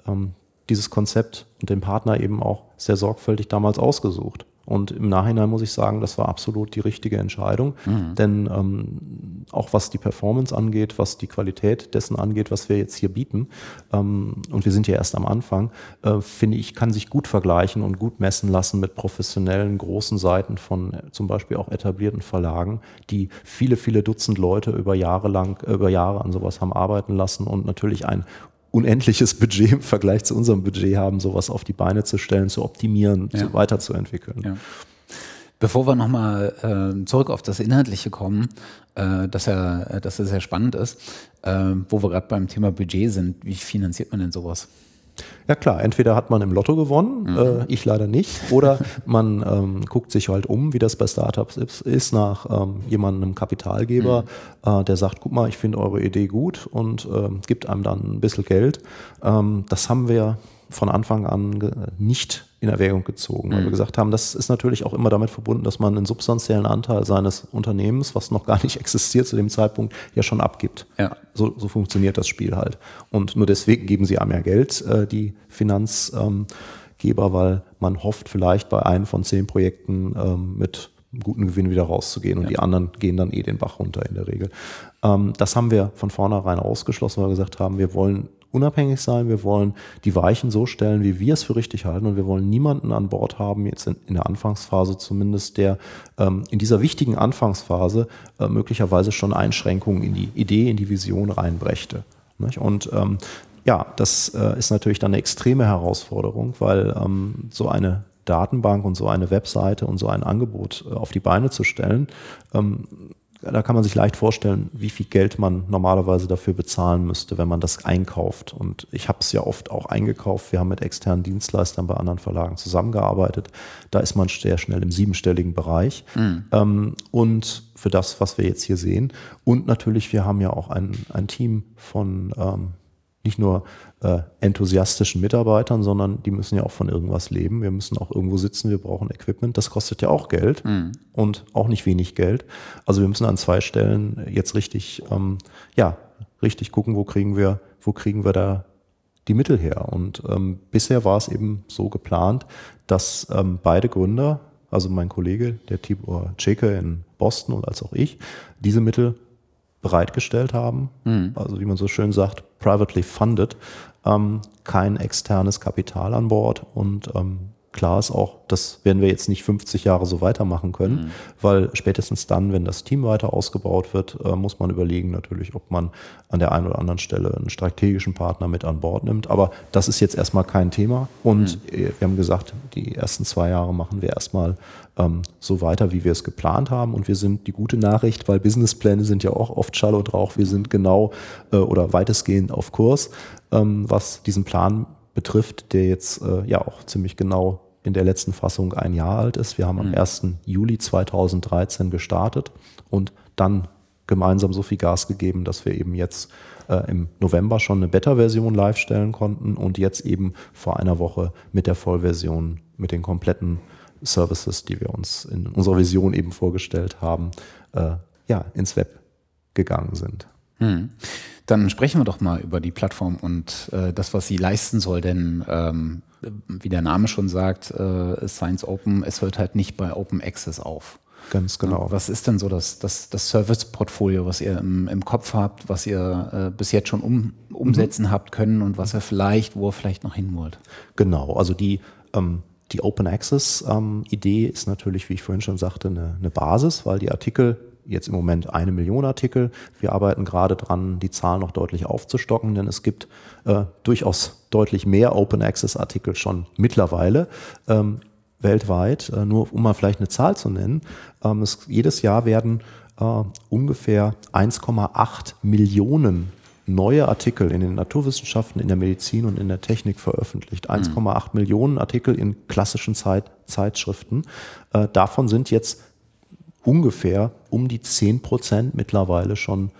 ähm, dieses Konzept und den Partner eben auch sehr sorgfältig damals ausgesucht. Und im Nachhinein muss ich sagen, das war absolut die richtige Entscheidung. Mhm. Denn ähm, auch was die Performance angeht, was die Qualität dessen angeht, was wir jetzt hier bieten, ähm, und wir sind ja erst am Anfang, äh, finde ich, kann sich gut vergleichen und gut messen lassen mit professionellen großen Seiten von äh, zum Beispiel auch etablierten Verlagen, die viele, viele Dutzend Leute über Jahre lang, über Jahre an sowas haben arbeiten lassen und natürlich ein unendliches Budget im Vergleich zu unserem Budget haben, sowas auf die Beine zu stellen, zu optimieren, ja. zu weiterzuentwickeln. Ja. Bevor wir nochmal äh, zurück auf das Inhaltliche kommen, äh, dass, ja, dass es sehr spannend ist, äh, wo wir gerade beim Thema Budget sind, wie finanziert man denn sowas? Ja klar, entweder hat man im Lotto gewonnen, mhm. äh, ich leider nicht, oder man ähm, guckt sich halt um, wie das bei Startups ist, nach ähm, jemandem, Kapitalgeber, mhm. äh, der sagt, guck mal, ich finde eure Idee gut und äh, gibt einem dann ein bisschen Geld. Ähm, das haben wir von Anfang an nicht in Erwägung gezogen, weil mhm. wir gesagt haben, das ist natürlich auch immer damit verbunden, dass man einen substanziellen Anteil seines Unternehmens, was noch gar nicht existiert zu dem Zeitpunkt, ja schon abgibt. Ja. So, so funktioniert das Spiel halt. Und nur deswegen geben sie einem ja Geld, äh, die Finanzgeber, weil man hofft, vielleicht bei einem von zehn Projekten ähm, mit guten Gewinn wieder rauszugehen und ja. die anderen gehen dann eh den Bach runter in der Regel. Ähm, das haben wir von vornherein ausgeschlossen, weil wir gesagt haben, wir wollen unabhängig sein, wir wollen die Weichen so stellen, wie wir es für richtig halten und wir wollen niemanden an Bord haben, jetzt in, in der Anfangsphase zumindest, der ähm, in dieser wichtigen Anfangsphase äh, möglicherweise schon Einschränkungen in die Idee, in die Vision reinbrächte. Nicht? Und ähm, ja, das äh, ist natürlich dann eine extreme Herausforderung, weil ähm, so eine Datenbank und so eine Webseite und so ein Angebot äh, auf die Beine zu stellen, ähm, da kann man sich leicht vorstellen, wie viel Geld man normalerweise dafür bezahlen müsste, wenn man das einkauft. Und ich habe es ja oft auch eingekauft. Wir haben mit externen Dienstleistern bei anderen Verlagen zusammengearbeitet. Da ist man sehr schnell im siebenstelligen Bereich. Mhm. Ähm, und für das, was wir jetzt hier sehen. Und natürlich, wir haben ja auch ein, ein Team von ähm, nicht nur äh, enthusiastischen Mitarbeitern, sondern die müssen ja auch von irgendwas leben. Wir müssen auch irgendwo sitzen, wir brauchen Equipment. Das kostet ja auch Geld mhm. und auch nicht wenig Geld. Also wir müssen an zwei Stellen jetzt richtig, ähm, ja, richtig gucken, wo kriegen wir, wo kriegen wir da die Mittel her. Und ähm, bisher war es eben so geplant, dass ähm, beide Gründer, also mein Kollege, der Tibor Cheke in Boston und als auch ich, diese Mittel bereitgestellt haben, mhm. also wie man so schön sagt, privately funded, ähm, kein externes Kapital an Bord und ähm, Klar ist auch, das werden wir jetzt nicht 50 Jahre so weitermachen können, mhm. weil spätestens dann, wenn das Team weiter ausgebaut wird, äh, muss man überlegen natürlich, ob man an der einen oder anderen Stelle einen strategischen Partner mit an Bord nimmt. Aber das ist jetzt erstmal kein Thema. Und mhm. wir haben gesagt, die ersten zwei Jahre machen wir erstmal ähm, so weiter, wie wir es geplant haben. Und wir sind die gute Nachricht, weil Businesspläne sind ja auch oft Schall und Rauch. Wir sind genau äh, oder weitestgehend auf Kurs, ähm, was diesen Plan betrifft, der jetzt äh, ja auch ziemlich genau in der letzten Fassung ein Jahr alt ist. Wir haben am 1. Mhm. Juli 2013 gestartet und dann gemeinsam so viel Gas gegeben, dass wir eben jetzt äh, im November schon eine Beta-Version live stellen konnten und jetzt eben vor einer Woche mit der Vollversion, mit den kompletten Services, die wir uns in unserer Vision eben vorgestellt haben, äh, ja, ins Web gegangen sind. Hm. Dann sprechen wir doch mal über die Plattform und äh, das, was sie leisten soll, denn ähm, wie der Name schon sagt, äh, Science Open, es hört halt nicht bei Open Access auf. Ganz genau. Was ist denn so das, das, das Service-Portfolio, was ihr im, im Kopf habt, was ihr äh, bis jetzt schon um, umsetzen mhm. habt können und was ihr vielleicht, wo ihr vielleicht noch hin wollt? Genau, also die, ähm, die Open Access-Idee ähm, ist natürlich, wie ich vorhin schon sagte, eine, eine Basis, weil die Artikel jetzt im Moment eine Million Artikel. Wir arbeiten gerade dran, die Zahl noch deutlich aufzustocken, denn es gibt äh, durchaus deutlich mehr Open Access Artikel schon mittlerweile. Ähm, weltweit, äh, nur um mal vielleicht eine Zahl zu nennen. Ähm, es, jedes Jahr werden äh, ungefähr 1,8 Millionen neue Artikel in den Naturwissenschaften, in der Medizin und in der Technik veröffentlicht. 1,8 mhm. Millionen Artikel in klassischen Zeit, Zeitschriften. Äh, davon sind jetzt ungefähr um die 10 Prozent mittlerweile schon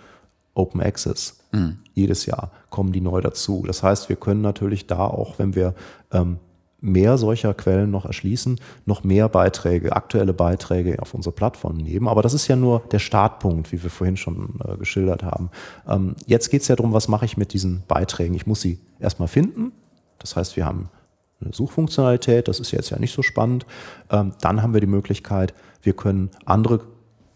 Open Access. Mhm. Jedes Jahr kommen die neu dazu. Das heißt, wir können natürlich da auch, wenn wir ähm, mehr solcher Quellen noch erschließen, noch mehr Beiträge, aktuelle Beiträge auf unsere Plattform nehmen. Aber das ist ja nur der Startpunkt, wie wir vorhin schon äh, geschildert haben. Ähm, jetzt geht es ja darum, was mache ich mit diesen Beiträgen? Ich muss sie erstmal finden. Das heißt, wir haben eine Suchfunktionalität, das ist jetzt ja nicht so spannend. Ähm, dann haben wir die Möglichkeit, wir können andere,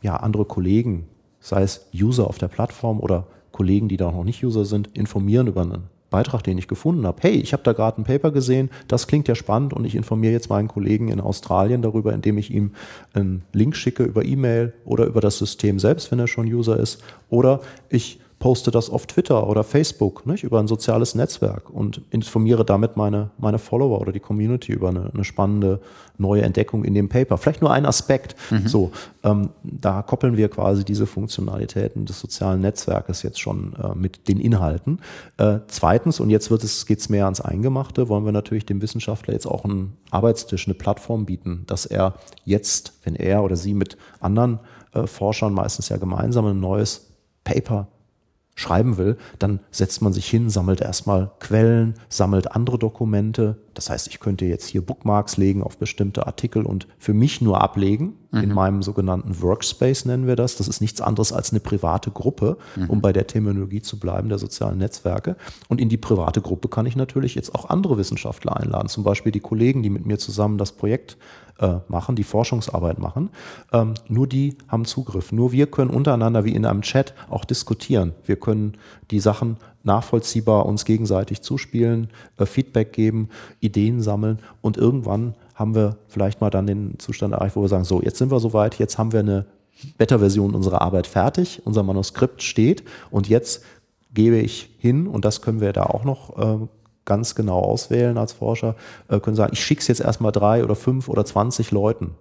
ja, andere Kollegen, sei es User auf der Plattform oder Kollegen, die da noch nicht User sind, informieren über einen Beitrag, den ich gefunden habe. Hey, ich habe da gerade ein Paper gesehen, das klingt ja spannend und ich informiere jetzt meinen Kollegen in Australien darüber, indem ich ihm einen Link schicke über E-Mail oder über das System selbst, wenn er schon User ist. Oder ich poste das auf Twitter oder Facebook, nicht, über ein soziales Netzwerk und informiere damit meine, meine Follower oder die Community über eine, eine spannende neue Entdeckung in dem Paper. Vielleicht nur ein Aspekt. Mhm. So, ähm, da koppeln wir quasi diese Funktionalitäten des sozialen Netzwerkes jetzt schon äh, mit den Inhalten. Äh, zweitens, und jetzt wird es, geht's mehr ans Eingemachte, wollen wir natürlich dem Wissenschaftler jetzt auch einen Arbeitstisch, eine Plattform bieten, dass er jetzt, wenn er oder sie mit anderen äh, Forschern meistens ja gemeinsam ein neues Paper schreiben will, dann setzt man sich hin, sammelt erstmal Quellen, sammelt andere Dokumente. Das heißt, ich könnte jetzt hier Bookmarks legen auf bestimmte Artikel und für mich nur ablegen. Mhm. In meinem sogenannten Workspace nennen wir das. Das ist nichts anderes als eine private Gruppe, mhm. um bei der Terminologie zu bleiben, der sozialen Netzwerke. Und in die private Gruppe kann ich natürlich jetzt auch andere Wissenschaftler einladen, zum Beispiel die Kollegen, die mit mir zusammen das Projekt äh, machen, die Forschungsarbeit machen. Ähm, nur die haben Zugriff. Nur wir können untereinander wie in einem Chat auch diskutieren. Wir können die Sachen nachvollziehbar uns gegenseitig zuspielen, äh, Feedback geben, Ideen sammeln und irgendwann haben wir vielleicht mal dann den Zustand erreicht, wo wir sagen, so, jetzt sind wir soweit, jetzt haben wir eine Beta-Version unserer Arbeit fertig, unser Manuskript steht und jetzt gebe ich hin, und das können wir da auch noch äh, ganz genau auswählen als Forscher, äh, können sagen, ich schicke es jetzt erstmal drei oder fünf oder zwanzig Leuten.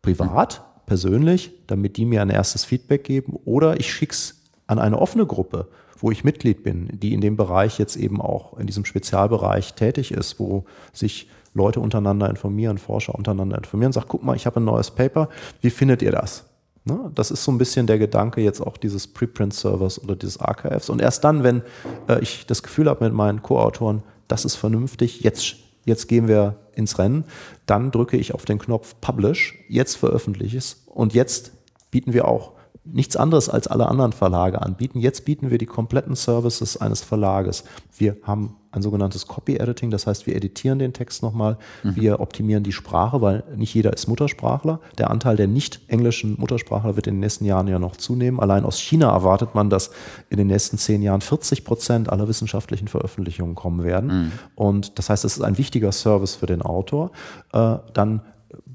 Privat, persönlich, damit die mir ein erstes Feedback geben, oder ich schicke es an eine offene Gruppe, wo ich Mitglied bin, die in dem Bereich jetzt eben auch in diesem Spezialbereich tätig ist, wo sich Leute untereinander informieren, Forscher untereinander informieren, sagt, guck mal, ich habe ein neues Paper, wie findet ihr das? Ne? Das ist so ein bisschen der Gedanke jetzt auch dieses Preprint-Servers oder dieses Archives. Und erst dann, wenn äh, ich das Gefühl habe mit meinen Co-Autoren, das ist vernünftig, jetzt, jetzt gehen wir ins Rennen, dann drücke ich auf den Knopf Publish, jetzt veröffentliche ich es und jetzt bieten wir auch nichts anderes als alle anderen Verlage anbieten. Jetzt bieten wir die kompletten Services eines Verlages. Wir haben ein sogenanntes Copy-Editing, das heißt, wir editieren den Text nochmal, mhm. wir optimieren die Sprache, weil nicht jeder ist Muttersprachler. Der Anteil der nicht englischen Muttersprachler wird in den nächsten Jahren ja noch zunehmen. Allein aus China erwartet man, dass in den nächsten zehn Jahren 40 Prozent aller wissenschaftlichen Veröffentlichungen kommen werden. Mhm. Und das heißt, es ist ein wichtiger Service für den Autor. Äh, dann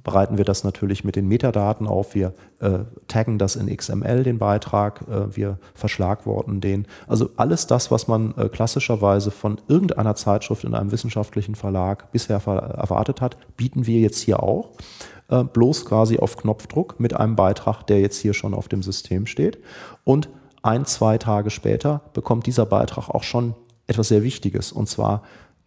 bereiten wir das natürlich mit den Metadaten auf. Wir äh, taggen das in XML, den Beitrag. Äh, wir verschlagworten den. Also alles das, was man äh, klassischerweise von irgendeiner Zeitschrift in einem wissenschaftlichen Verlag bisher erwartet hat, bieten wir jetzt hier auch. Äh, bloß quasi auf Knopfdruck mit einem Beitrag, der jetzt hier schon auf dem System steht. Und ein, zwei Tage später bekommt dieser Beitrag auch schon etwas sehr Wichtiges, und zwar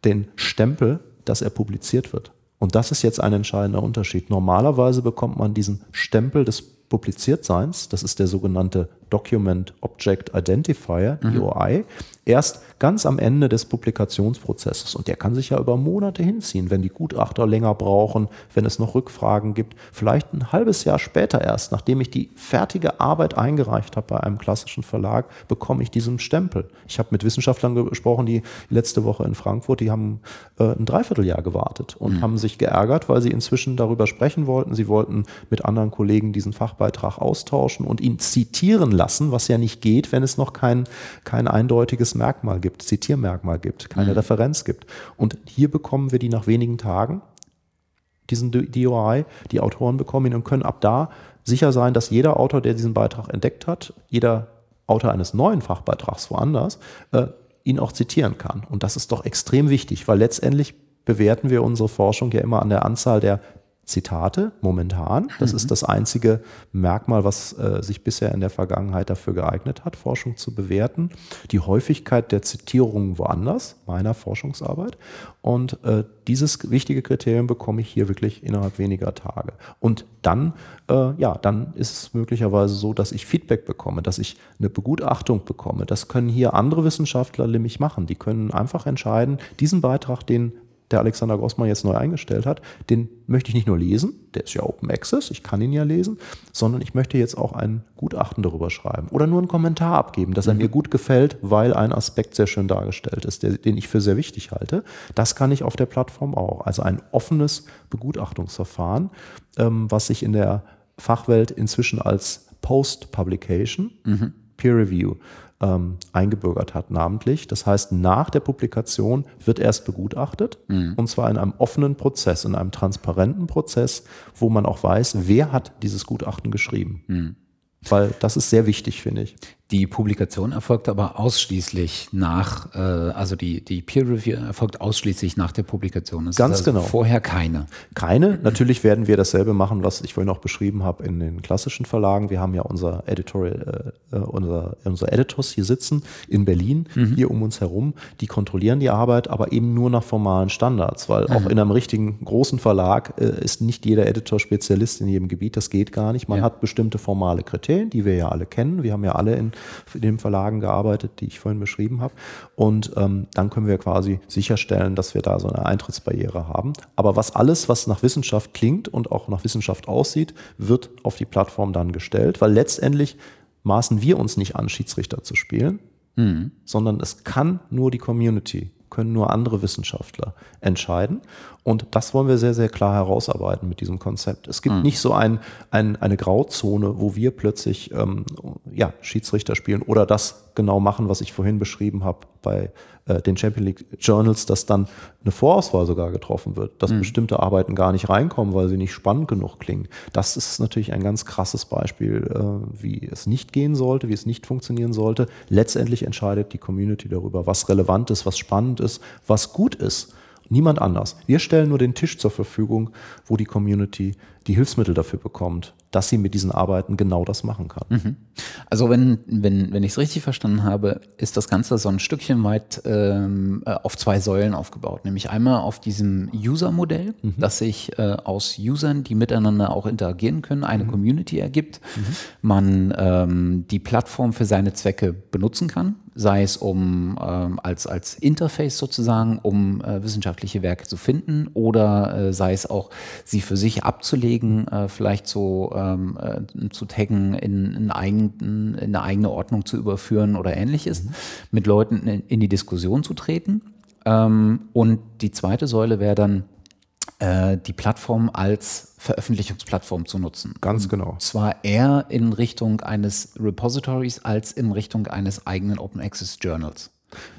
den Stempel, dass er publiziert wird. Und das ist jetzt ein entscheidender Unterschied. Normalerweise bekommt man diesen Stempel des Publiziertseins, das ist der sogenannte Document Object Identifier, DOI, erst ganz am Ende des Publikationsprozesses. Und der kann sich ja über Monate hinziehen, wenn die Gutachter länger brauchen, wenn es noch Rückfragen gibt. Vielleicht ein halbes Jahr später erst, nachdem ich die fertige Arbeit eingereicht habe bei einem klassischen Verlag, bekomme ich diesen Stempel. Ich habe mit Wissenschaftlern gesprochen, die letzte Woche in Frankfurt, die haben äh, ein Dreivierteljahr gewartet und mhm. haben sich geärgert, weil sie inzwischen darüber sprechen wollten. Sie wollten mit anderen Kollegen diesen Fachbeitrag austauschen und ihn zitieren lassen, was ja nicht geht, wenn es noch kein, kein eindeutiges Merkmal gibt gibt, Zitiermerkmal gibt, keine mhm. Referenz gibt. Und hier bekommen wir die nach wenigen Tagen, diesen DOI, die Autoren bekommen ihn und können ab da sicher sein, dass jeder Autor, der diesen Beitrag entdeckt hat, jeder Autor eines neuen Fachbeitrags woanders, äh, ihn auch zitieren kann. Und das ist doch extrem wichtig, weil letztendlich bewerten wir unsere Forschung ja immer an der Anzahl der Zitate momentan. Das mhm. ist das einzige Merkmal, was äh, sich bisher in der Vergangenheit dafür geeignet hat, Forschung zu bewerten. Die Häufigkeit der Zitierungen woanders, meiner Forschungsarbeit. Und äh, dieses wichtige Kriterium bekomme ich hier wirklich innerhalb weniger Tage. Und dann, äh, ja, dann ist es möglicherweise so, dass ich Feedback bekomme, dass ich eine Begutachtung bekomme. Das können hier andere Wissenschaftler nämlich machen. Die können einfach entscheiden, diesen Beitrag, den der Alexander Grossmann jetzt neu eingestellt hat, den möchte ich nicht nur lesen, der ist ja Open Access, ich kann ihn ja lesen, sondern ich möchte jetzt auch ein Gutachten darüber schreiben oder nur einen Kommentar abgeben, dass er mhm. mir gut gefällt, weil ein Aspekt sehr schön dargestellt ist, der, den ich für sehr wichtig halte. Das kann ich auf der Plattform auch. Also ein offenes Begutachtungsverfahren, ähm, was sich in der Fachwelt inzwischen als Post-Publication, mhm. Peer Review ähm, eingebürgert hat, namentlich. Das heißt, nach der Publikation wird erst begutachtet mhm. und zwar in einem offenen Prozess, in einem transparenten Prozess, wo man auch weiß, wer hat dieses Gutachten geschrieben. Mhm. Weil das ist sehr wichtig, finde ich. Die Publikation erfolgt aber ausschließlich nach, äh, also die, die Peer Review erfolgt ausschließlich nach der Publikation. Es Ganz also genau. Vorher keine. Keine. Natürlich werden wir dasselbe machen, was ich vorhin auch beschrieben habe in den klassischen Verlagen. Wir haben ja unser Editorial, äh, äh unser, unsere Editors hier sitzen in Berlin, mhm. hier um uns herum. Die kontrollieren die Arbeit, aber eben nur nach formalen Standards, weil mhm. auch in einem richtigen großen Verlag äh, ist nicht jeder Editor Spezialist in jedem Gebiet. Das geht gar nicht. Man ja. hat bestimmte formale Kriterien, die wir ja alle kennen. Wir haben ja alle in in den Verlagen gearbeitet, die ich vorhin beschrieben habe. Und ähm, dann können wir quasi sicherstellen, dass wir da so eine Eintrittsbarriere haben. Aber was alles, was nach Wissenschaft klingt und auch nach Wissenschaft aussieht, wird auf die Plattform dann gestellt, weil letztendlich maßen wir uns nicht an, Schiedsrichter zu spielen, mhm. sondern es kann nur die Community können nur andere Wissenschaftler entscheiden. Und das wollen wir sehr, sehr klar herausarbeiten mit diesem Konzept. Es gibt mhm. nicht so ein, ein, eine Grauzone, wo wir plötzlich ähm, ja, Schiedsrichter spielen oder das genau machen, was ich vorhin beschrieben habe bei äh, den Champion League Journals, dass dann eine Vorauswahl sogar getroffen wird, dass mhm. bestimmte Arbeiten gar nicht reinkommen, weil sie nicht spannend genug klingen. Das ist natürlich ein ganz krasses Beispiel, äh, wie es nicht gehen sollte, wie es nicht funktionieren sollte. Letztendlich entscheidet die Community darüber, was relevant ist, was spannend ist, was gut ist. Niemand anders. Wir stellen nur den Tisch zur Verfügung, wo die Community die Hilfsmittel dafür bekommt, dass sie mit diesen Arbeiten genau das machen kann. Mhm. Also wenn, wenn, wenn ich es richtig verstanden habe, ist das Ganze so ein Stückchen weit ähm, äh, auf zwei Säulen aufgebaut. Nämlich einmal auf diesem User-Modell, mhm. das sich äh, aus Usern, die miteinander auch interagieren können, eine mhm. Community ergibt. Mhm. Man ähm, die Plattform für seine Zwecke benutzen kann sei es um ähm, als, als Interface sozusagen, um äh, wissenschaftliche Werke zu finden oder äh, sei es auch, sie für sich abzulegen, äh, vielleicht so ähm, äh, zu taggen, in, in, eigen, in eine eigene Ordnung zu überführen oder ähnliches, mhm. mit Leuten in, in, die Diskussion zu treten. Ähm, und die zweite Säule wäre dann äh, die Plattform als Veröffentlichungsplattform zu nutzen. Ganz genau. Und zwar eher in Richtung eines Repositories als in Richtung eines eigenen Open Access Journals.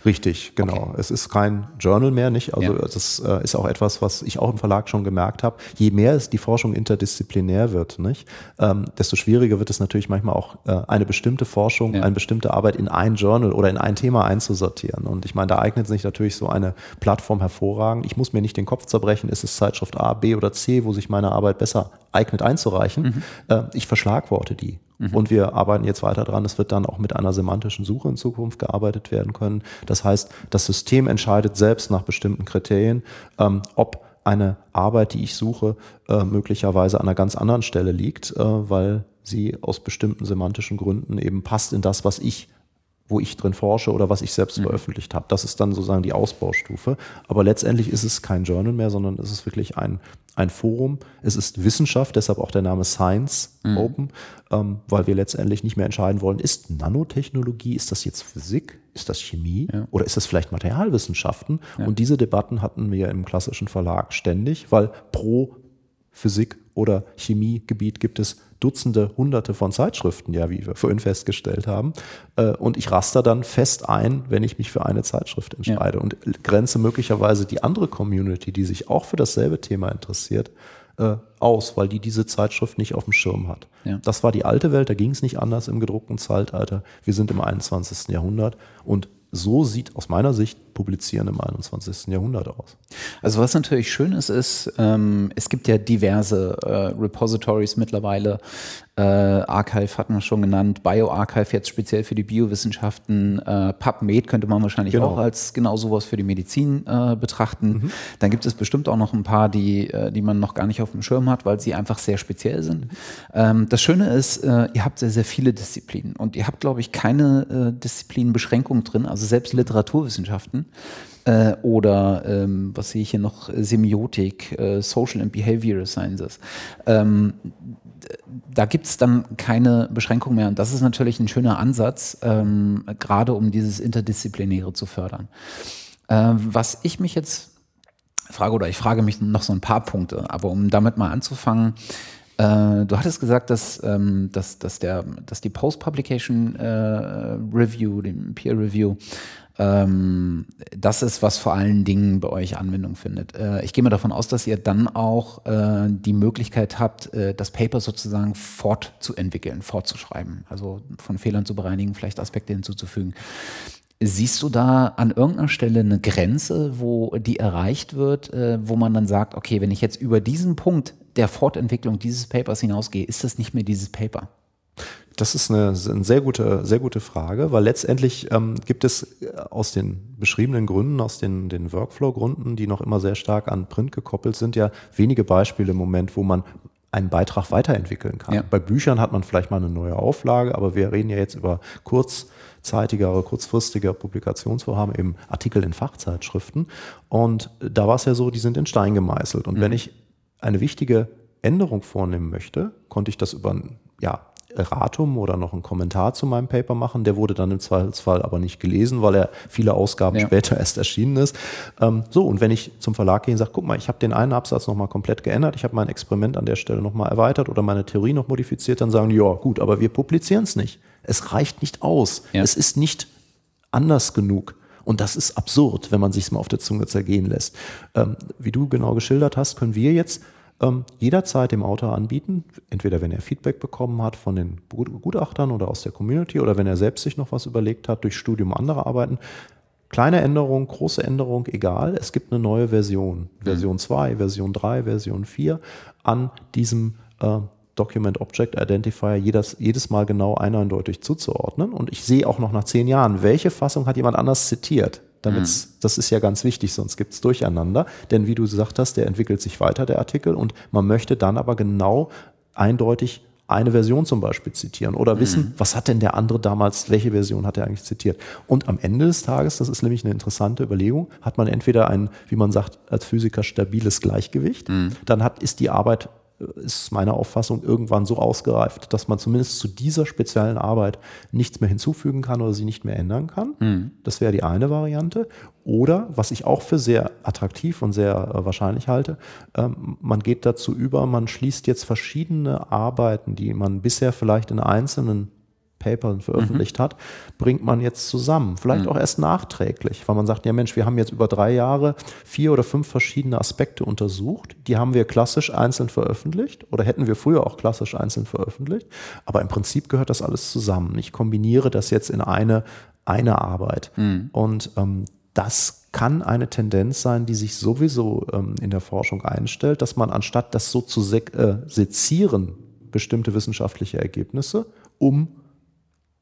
Richtig, genau. Okay. Es ist kein Journal mehr, nicht? Also ja. das äh, ist auch etwas, was ich auch im Verlag schon gemerkt habe. Je mehr es die Forschung interdisziplinär wird, nicht, ähm, desto schwieriger wird es natürlich manchmal auch äh, eine bestimmte Forschung, ja. eine bestimmte Arbeit in ein Journal oder in ein Thema einzusortieren. Und ich meine, da eignet sich natürlich so eine Plattform hervorragend. Ich muss mir nicht den Kopf zerbrechen, ist es Zeitschrift A, B oder C, wo sich meine Arbeit besser eignet einzureichen. Mhm. Äh, ich verschlagworte die Mhm. Und wir arbeiten jetzt weiter dran. Es wird dann auch mit einer semantischen Suche in Zukunft gearbeitet werden können. Das heißt, das System entscheidet selbst nach bestimmten Kriterien, ähm, ob eine Arbeit, die ich suche, äh, möglicherweise an einer ganz anderen Stelle liegt, äh, weil sie aus bestimmten semantischen Gründen eben passt in das, was ich wo ich drin forsche oder was ich selbst mhm. veröffentlicht habe. Das ist dann sozusagen die Ausbaustufe. Aber letztendlich ist es kein Journal mehr, sondern es ist wirklich ein, ein Forum. Es ist Wissenschaft, deshalb auch der Name Science mhm. Open, ähm, weil wir letztendlich nicht mehr entscheiden wollen, ist Nanotechnologie, ist das jetzt Physik, ist das Chemie ja. oder ist das vielleicht Materialwissenschaften? Ja. Und diese Debatten hatten wir im klassischen Verlag ständig, weil pro Physik oder Chemiegebiet gibt es Dutzende, Hunderte von Zeitschriften, ja, wie wir vorhin festgestellt haben. Äh, und ich raster dann fest ein, wenn ich mich für eine Zeitschrift entscheide ja. und grenze möglicherweise die andere Community, die sich auch für dasselbe Thema interessiert, äh, aus, weil die diese Zeitschrift nicht auf dem Schirm hat. Ja. Das war die alte Welt, da ging es nicht anders im gedruckten Zeitalter. Wir sind im 21. Jahrhundert und so sieht aus meiner Sicht Publizieren im 21. Jahrhundert aus. Also was natürlich schön ist, ist, ähm, es gibt ja diverse äh, Repositories mittlerweile. Äh, Archive hatten wir schon genannt, BioArchive jetzt speziell für die Biowissenschaften, äh, PubMed könnte man wahrscheinlich genau. auch als genau sowas für die Medizin äh, betrachten. Mhm. Dann gibt es bestimmt auch noch ein paar, die, äh, die man noch gar nicht auf dem Schirm hat, weil sie einfach sehr speziell sind. Mhm. Ähm, das Schöne ist, äh, ihr habt sehr, sehr viele Disziplinen und ihr habt, glaube ich, keine Disziplinenbeschränkung drin. Also selbst Literaturwissenschaften äh, oder ähm, was sehe ich hier noch, Semiotik, äh, Social and Behavioral Sciences. Ähm, da gibt es dann keine Beschränkung mehr. Und das ist natürlich ein schöner Ansatz, ähm, gerade um dieses Interdisziplinäre zu fördern. Äh, was ich mich jetzt frage, oder ich frage mich noch so ein paar Punkte, aber um damit mal anzufangen, äh, du hattest gesagt, dass, ähm, dass, dass, der, dass die Post-Publication äh, Review, die Peer Review, ähm, das ist, was vor allen Dingen bei euch Anwendung findet. Äh, ich gehe mal davon aus, dass ihr dann auch äh, die Möglichkeit habt, äh, das Paper sozusagen fortzuentwickeln, fortzuschreiben, also von Fehlern zu bereinigen, vielleicht Aspekte hinzuzufügen. Siehst du da an irgendeiner Stelle eine Grenze, wo die erreicht wird, äh, wo man dann sagt, okay, wenn ich jetzt über diesen Punkt der Fortentwicklung dieses Papers hinausgehe, ist das nicht mehr dieses Paper? Das ist eine, eine sehr, gute, sehr gute Frage, weil letztendlich ähm, gibt es äh, aus den beschriebenen Gründen, aus den, den Workflow-Gründen, die noch immer sehr stark an Print gekoppelt sind, ja wenige Beispiele im Moment, wo man einen Beitrag weiterentwickeln kann. Ja. Bei Büchern hat man vielleicht mal eine neue Auflage, aber wir reden ja jetzt über kurzzeitigere, kurzfristige Publikationsvorhaben, eben Artikel in Fachzeitschriften. Und da war es ja so, die sind in Stein gemeißelt. Und mhm. wenn ich eine wichtige Änderung vornehmen möchte, konnte ich das über ein ja, Erratum oder noch einen Kommentar zu meinem Paper machen. Der wurde dann im Zweifelsfall aber nicht gelesen, weil er viele Ausgaben ja. später erst erschienen ist. Ähm, so, und wenn ich zum Verlag gehe und sage, guck mal, ich habe den einen Absatz nochmal komplett geändert, ich habe mein Experiment an der Stelle nochmal erweitert oder meine Theorie noch modifiziert, dann sagen die, ja gut, aber wir publizieren es nicht. Es reicht nicht aus. Ja. Es ist nicht anders genug. Und das ist absurd, wenn man sich mal auf der Zunge zergehen lässt. Ähm, wie du genau geschildert hast, können wir jetzt ähm, jederzeit dem Autor anbieten, entweder wenn er Feedback bekommen hat von den Gutachtern oder aus der Community oder wenn er selbst sich noch was überlegt hat durch Studium anderer Arbeiten. Kleine Änderung, große Änderung, egal. Es gibt eine neue Version. Mhm. Version 2, Version 3, Version 4 an diesem äh, Document Object Identifier jedes, jedes Mal genau eindeutig zuzuordnen. Und ich sehe auch noch nach zehn Jahren, welche Fassung hat jemand anders zitiert damit mhm. das ist ja ganz wichtig, sonst gibt es Durcheinander. Denn wie du gesagt hast, der entwickelt sich weiter, der Artikel, und man möchte dann aber genau eindeutig eine Version zum Beispiel zitieren oder wissen, mhm. was hat denn der andere damals, welche Version hat er eigentlich zitiert. Und am Ende des Tages, das ist nämlich eine interessante Überlegung, hat man entweder ein, wie man sagt, als Physiker stabiles Gleichgewicht, mhm. dann hat, ist die Arbeit ist meine Auffassung irgendwann so ausgereift, dass man zumindest zu dieser speziellen Arbeit nichts mehr hinzufügen kann oder sie nicht mehr ändern kann. Mhm. Das wäre die eine Variante. Oder, was ich auch für sehr attraktiv und sehr äh, wahrscheinlich halte, ähm, man geht dazu über, man schließt jetzt verschiedene Arbeiten, die man bisher vielleicht in einzelnen Paper veröffentlicht mhm. hat, bringt man jetzt zusammen. Vielleicht mhm. auch erst nachträglich, weil man sagt, ja Mensch, wir haben jetzt über drei Jahre vier oder fünf verschiedene Aspekte untersucht. Die haben wir klassisch einzeln veröffentlicht oder hätten wir früher auch klassisch einzeln veröffentlicht. Aber im Prinzip gehört das alles zusammen. Ich kombiniere das jetzt in eine, eine Arbeit. Mhm. Und ähm, das kann eine Tendenz sein, die sich sowieso ähm, in der Forschung einstellt, dass man anstatt das so zu se äh, sezieren, bestimmte wissenschaftliche Ergebnisse, um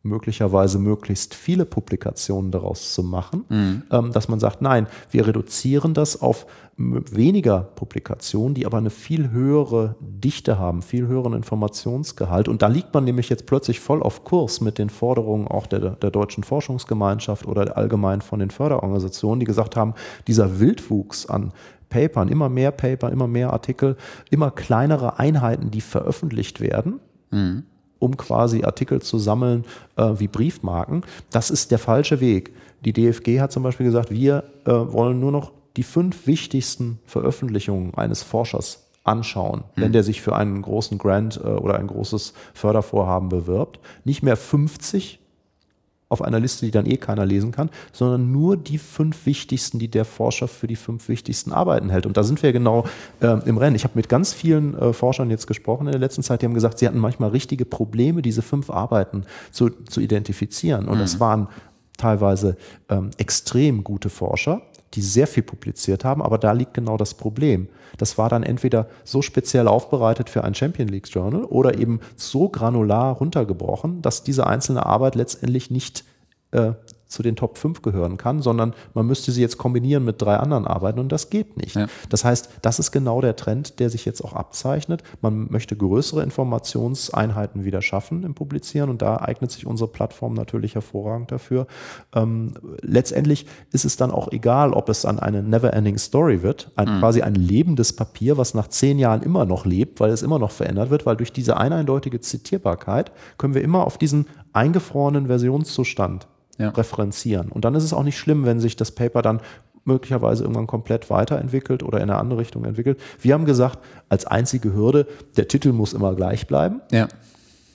möglicherweise möglichst viele Publikationen daraus zu machen, mhm. ähm, dass man sagt, nein, wir reduzieren das auf weniger Publikationen, die aber eine viel höhere Dichte haben, viel höheren Informationsgehalt. Und da liegt man nämlich jetzt plötzlich voll auf Kurs mit den Forderungen auch der, der deutschen Forschungsgemeinschaft oder allgemein von den Förderorganisationen, die gesagt haben, dieser Wildwuchs an Papern, immer mehr Paper, immer mehr Artikel, immer kleinere Einheiten, die veröffentlicht werden. Mhm um quasi Artikel zu sammeln äh, wie Briefmarken. Das ist der falsche Weg. Die DFG hat zum Beispiel gesagt, wir äh, wollen nur noch die fünf wichtigsten Veröffentlichungen eines Forschers anschauen, mhm. wenn der sich für einen großen Grant äh, oder ein großes Fördervorhaben bewirbt. Nicht mehr 50 auf einer Liste, die dann eh keiner lesen kann, sondern nur die fünf wichtigsten, die der Forscher für die fünf wichtigsten Arbeiten hält. Und da sind wir genau äh, im Rennen. Ich habe mit ganz vielen äh, Forschern jetzt gesprochen in der letzten Zeit, die haben gesagt, sie hatten manchmal richtige Probleme, diese fünf Arbeiten zu, zu identifizieren. Und mhm. das waren teilweise ähm, extrem gute Forscher, die sehr viel publiziert haben, aber da liegt genau das Problem. Das war dann entweder so speziell aufbereitet für ein Champion League Journal oder eben so granular runtergebrochen, dass diese einzelne Arbeit letztendlich nicht äh, zu den Top 5 gehören kann, sondern man müsste sie jetzt kombinieren mit drei anderen Arbeiten und das geht nicht. Ja. Das heißt, das ist genau der Trend, der sich jetzt auch abzeichnet. Man möchte größere Informationseinheiten wieder schaffen im Publizieren und da eignet sich unsere Plattform natürlich hervorragend dafür. Ähm, letztendlich ist es dann auch egal, ob es an eine Never-Ending Story wird, ein, mhm. quasi ein lebendes Papier, was nach zehn Jahren immer noch lebt, weil es immer noch verändert wird, weil durch diese eindeutige Zitierbarkeit können wir immer auf diesen eingefrorenen Versionszustand ja. referenzieren. Und dann ist es auch nicht schlimm, wenn sich das Paper dann möglicherweise irgendwann komplett weiterentwickelt oder in eine andere Richtung entwickelt. Wir haben gesagt, als einzige Hürde, der Titel muss immer gleich bleiben. Ja.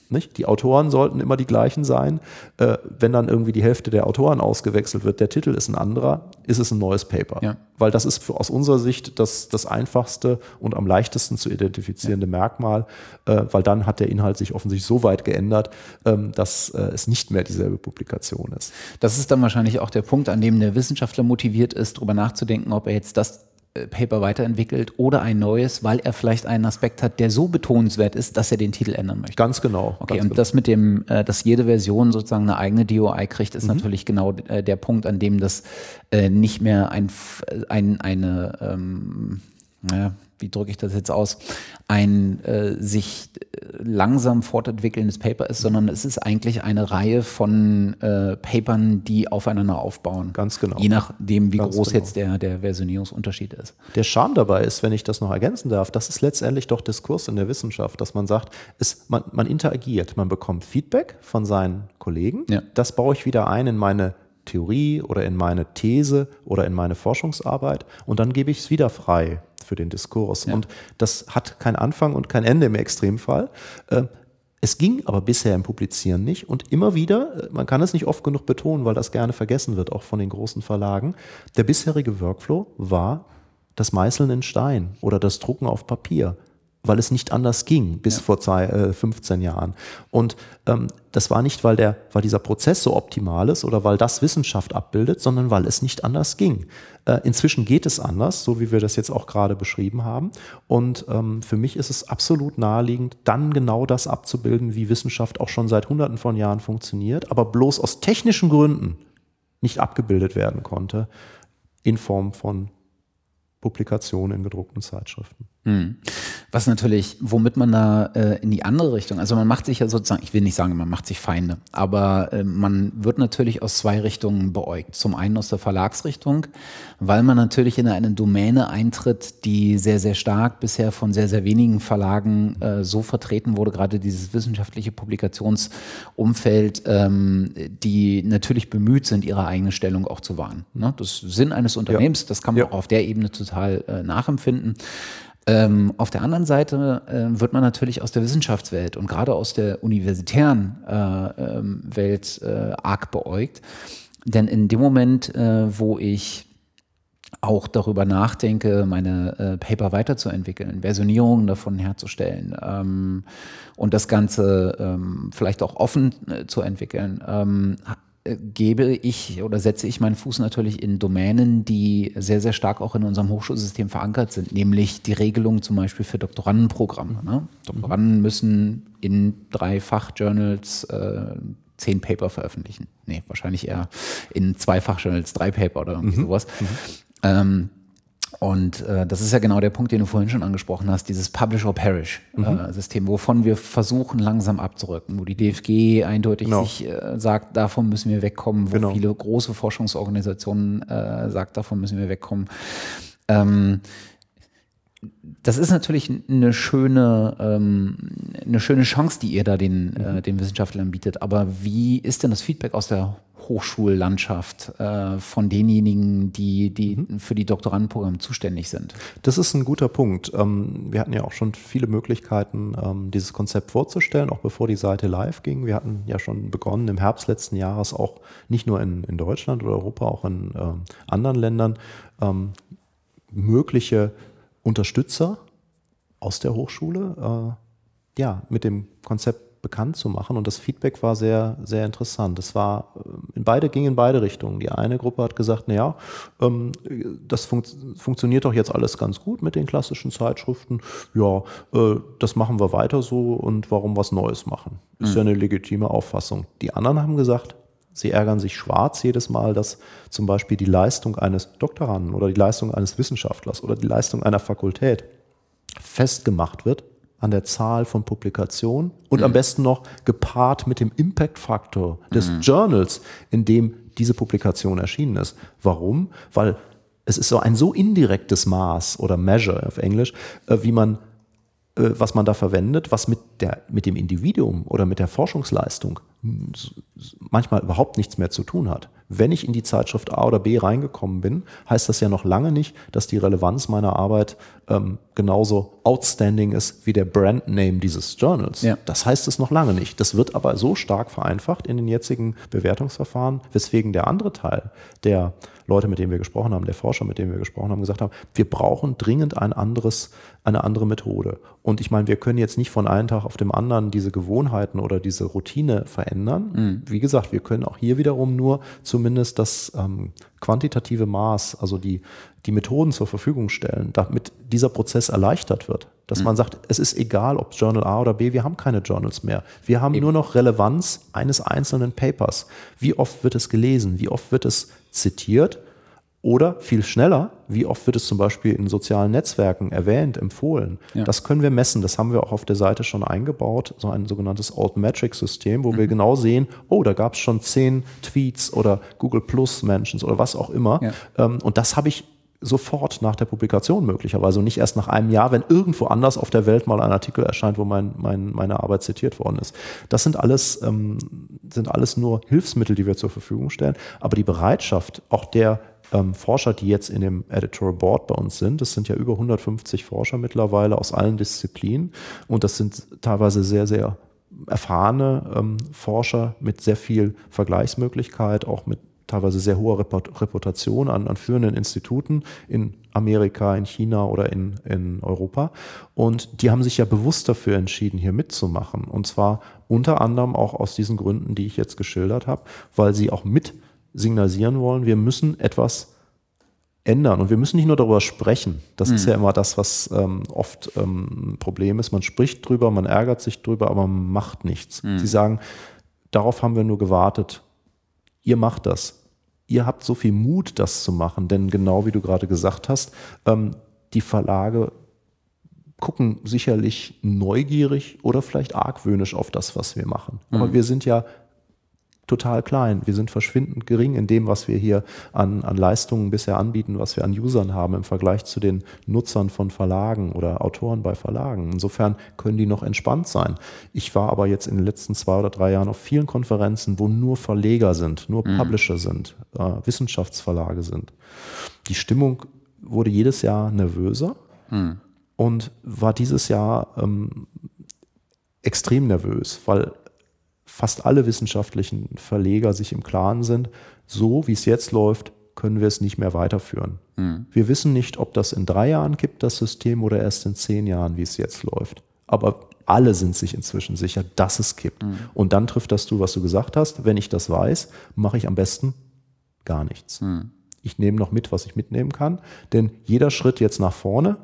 Nicht? Die Autoren sollten immer die gleichen sein. Äh, wenn dann irgendwie die Hälfte der Autoren ausgewechselt wird, der Titel ist ein anderer, ist es ein neues Paper. Ja. Weil das ist für, aus unserer Sicht das, das einfachste und am leichtesten zu identifizierende ja. Merkmal, äh, weil dann hat der Inhalt sich offensichtlich so weit geändert, ähm, dass äh, es nicht mehr dieselbe Publikation ist. Das ist dann wahrscheinlich auch der Punkt, an dem der Wissenschaftler motiviert ist, darüber nachzudenken, ob er jetzt das Paper weiterentwickelt oder ein neues, weil er vielleicht einen Aspekt hat, der so betonenswert ist, dass er den Titel ändern möchte. Ganz genau. Okay, ganz und genau. das mit dem, äh, dass jede Version sozusagen eine eigene DOI kriegt, ist mhm. natürlich genau äh, der Punkt, an dem das äh, nicht mehr ein, ein eine, ähm, naja, wie drücke ich das jetzt aus, ein äh, sich äh, langsam fortentwickelndes Paper ist, sondern es ist eigentlich eine Reihe von äh, Papern, die aufeinander aufbauen. Ganz genau. Je nachdem, wie Ganz groß genau. jetzt der, der Versionierungsunterschied ist. Der Charme dabei ist, wenn ich das noch ergänzen darf, das ist letztendlich doch Diskurs in der Wissenschaft, dass man sagt, es, man, man interagiert, man bekommt Feedback von seinen Kollegen, ja. das baue ich wieder ein in meine Theorie oder in meine These oder in meine Forschungsarbeit und dann gebe ich es wieder frei für den Diskurs. Ja. Und das hat kein Anfang und kein Ende im Extremfall. Äh, es ging aber bisher im Publizieren nicht und immer wieder, äh, man kann es nicht oft genug betonen, weil das gerne vergessen wird, auch von den großen Verlagen, der bisherige Workflow war das Meißeln in Stein oder das Drucken auf Papier weil es nicht anders ging bis ja. vor zwei, äh, 15 Jahren. Und ähm, das war nicht, weil, der, weil dieser Prozess so optimal ist oder weil das Wissenschaft abbildet, sondern weil es nicht anders ging. Äh, inzwischen geht es anders, so wie wir das jetzt auch gerade beschrieben haben. Und ähm, für mich ist es absolut naheliegend, dann genau das abzubilden, wie Wissenschaft auch schon seit Hunderten von Jahren funktioniert, aber bloß aus technischen Gründen nicht abgebildet werden konnte in Form von Publikationen in gedruckten Zeitschriften. Hm. Was natürlich, womit man da äh, in die andere Richtung, also man macht sich ja sozusagen, ich will nicht sagen, man macht sich Feinde, aber äh, man wird natürlich aus zwei Richtungen beäugt. Zum einen aus der Verlagsrichtung, weil man natürlich in eine Domäne eintritt, die sehr, sehr stark bisher von sehr, sehr wenigen Verlagen äh, so vertreten wurde, gerade dieses wissenschaftliche Publikationsumfeld, ähm, die natürlich bemüht sind, ihre eigene Stellung auch zu wahren. Ne? Das Sinn eines Unternehmens, ja. das kann man ja. auch auf der Ebene total äh, nachempfinden. Ähm, auf der anderen Seite äh, wird man natürlich aus der Wissenschaftswelt und gerade aus der universitären äh, ähm, Welt äh, arg beäugt. Denn in dem Moment, äh, wo ich auch darüber nachdenke, meine äh, Paper weiterzuentwickeln, Versionierungen davon herzustellen ähm, und das Ganze ähm, vielleicht auch offen äh, zu entwickeln, ähm, gebe ich oder setze ich meinen Fuß natürlich in Domänen, die sehr, sehr stark auch in unserem Hochschulsystem verankert sind, nämlich die Regelung zum Beispiel für Doktorandenprogramme. Ne? Doktoranden müssen in drei Fachjournals äh, zehn Paper veröffentlichen. Nee, wahrscheinlich eher in zwei Fachjournals drei Paper oder irgendwie mhm. sowas. Mhm. Ähm, und äh, das ist ja genau der Punkt, den du vorhin schon angesprochen hast, dieses Publish or Perish äh, mhm. System, wovon wir versuchen langsam abzurücken, wo die DFG eindeutig genau. sich äh, sagt, davon müssen wir wegkommen, wo genau. viele große Forschungsorganisationen äh, sagt, davon müssen wir wegkommen. Ähm, das ist natürlich eine schöne, ähm, eine schöne Chance, die ihr da den, äh, mhm. den Wissenschaftlern bietet. Aber wie ist denn das Feedback aus der Hochschullandschaft äh, von denjenigen, die, die mhm. für die Doktorandenprogramme zuständig sind? Das ist ein guter Punkt. Ähm, wir hatten ja auch schon viele Möglichkeiten, ähm, dieses Konzept vorzustellen, auch bevor die Seite live ging. Wir hatten ja schon begonnen, im Herbst letzten Jahres auch nicht nur in, in Deutschland oder Europa, auch in ähm, anderen Ländern ähm, mögliche Unterstützer aus der Hochschule äh, ja, mit dem Konzept bekannt zu machen. Und das Feedback war sehr, sehr interessant. Es war, in beide, ging in beide Richtungen. Die eine Gruppe hat gesagt, naja, ähm, das fun funktioniert doch jetzt alles ganz gut mit den klassischen Zeitschriften. Ja, äh, das machen wir weiter so und warum was Neues machen? Ist mhm. ja eine legitime Auffassung. Die anderen haben gesagt, Sie ärgern sich schwarz jedes Mal, dass zum Beispiel die Leistung eines Doktoranden oder die Leistung eines Wissenschaftlers oder die Leistung einer Fakultät festgemacht wird an der Zahl von Publikationen und mhm. am besten noch gepaart mit dem Impact-Faktor des mhm. Journals, in dem diese Publikation erschienen ist. Warum? Weil es ist so ein so indirektes Maß oder Measure auf Englisch, äh, wie man was man da verwendet, was mit, der, mit dem Individuum oder mit der Forschungsleistung manchmal überhaupt nichts mehr zu tun hat. Wenn ich in die Zeitschrift A oder B reingekommen bin, heißt das ja noch lange nicht, dass die Relevanz meiner Arbeit ähm, genauso outstanding ist wie der Brandname dieses Journals. Ja. Das heißt es noch lange nicht. Das wird aber so stark vereinfacht in den jetzigen Bewertungsverfahren, weswegen der andere Teil der Leute, mit denen wir gesprochen haben, der Forscher, mit denen wir gesprochen haben, gesagt haben, wir brauchen dringend ein anderes, eine andere Methode. Und ich meine, wir können jetzt nicht von einem Tag auf dem anderen diese Gewohnheiten oder diese Routine verändern. Mhm. Wie gesagt, wir können auch hier wiederum nur zumindest das ähm, quantitative Maß, also die, die Methoden zur Verfügung stellen, damit dieser Prozess erleichtert wird. Dass mhm. man sagt, es ist egal, ob Journal A oder B, wir haben keine Journals mehr. Wir haben Eben. nur noch Relevanz eines einzelnen Papers. Wie oft wird es gelesen? Wie oft wird es zitiert? Oder viel schneller, wie oft wird es zum Beispiel in sozialen Netzwerken erwähnt, empfohlen? Ja. Das können wir messen. Das haben wir auch auf der Seite schon eingebaut, so ein sogenanntes Alt-Metric-System, wo mhm. wir genau sehen, oh, da gab es schon zehn Tweets oder Google Plus Mentions oder was auch immer. Ja. Ähm, und das habe ich sofort nach der Publikation möglicherweise und nicht erst nach einem Jahr, wenn irgendwo anders auf der Welt mal ein Artikel erscheint, wo mein, mein, meine Arbeit zitiert worden ist. Das sind alles, ähm, sind alles nur Hilfsmittel, die wir zur Verfügung stellen. Aber die Bereitschaft auch der ähm, Forscher, die jetzt in dem Editorial Board bei uns sind. Das sind ja über 150 Forscher mittlerweile aus allen Disziplinen und das sind teilweise sehr, sehr erfahrene ähm, Forscher mit sehr viel Vergleichsmöglichkeit, auch mit teilweise sehr hoher Reputation an, an führenden Instituten in Amerika, in China oder in, in Europa. Und die haben sich ja bewusst dafür entschieden, hier mitzumachen. Und zwar unter anderem auch aus diesen Gründen, die ich jetzt geschildert habe, weil sie auch mit signalisieren wollen, wir müssen etwas ändern. Und wir müssen nicht nur darüber sprechen. Das mhm. ist ja immer das, was ähm, oft ähm, ein Problem ist. Man spricht drüber, man ärgert sich drüber, aber man macht nichts. Mhm. Sie sagen, darauf haben wir nur gewartet. Ihr macht das. Ihr habt so viel Mut, das zu machen, denn genau wie du gerade gesagt hast, ähm, die Verlage gucken sicherlich neugierig oder vielleicht argwöhnisch auf das, was wir machen. Aber mhm. wir sind ja total klein. Wir sind verschwindend gering in dem, was wir hier an, an Leistungen bisher anbieten, was wir an Usern haben im Vergleich zu den Nutzern von Verlagen oder Autoren bei Verlagen. Insofern können die noch entspannt sein. Ich war aber jetzt in den letzten zwei oder drei Jahren auf vielen Konferenzen, wo nur Verleger sind, nur mhm. Publisher sind, äh, Wissenschaftsverlage sind. Die Stimmung wurde jedes Jahr nervöser mhm. und war dieses Jahr ähm, extrem nervös, weil fast alle wissenschaftlichen Verleger sich im Klaren sind, so wie es jetzt läuft, können wir es nicht mehr weiterführen. Mhm. Wir wissen nicht, ob das in drei Jahren kippt, das System, oder erst in zehn Jahren, wie es jetzt läuft. Aber alle sind sich inzwischen sicher, dass es kippt. Mhm. Und dann trifft das du, was du gesagt hast. Wenn ich das weiß, mache ich am besten gar nichts. Mhm. Ich nehme noch mit, was ich mitnehmen kann. Denn jeder Schritt jetzt nach vorne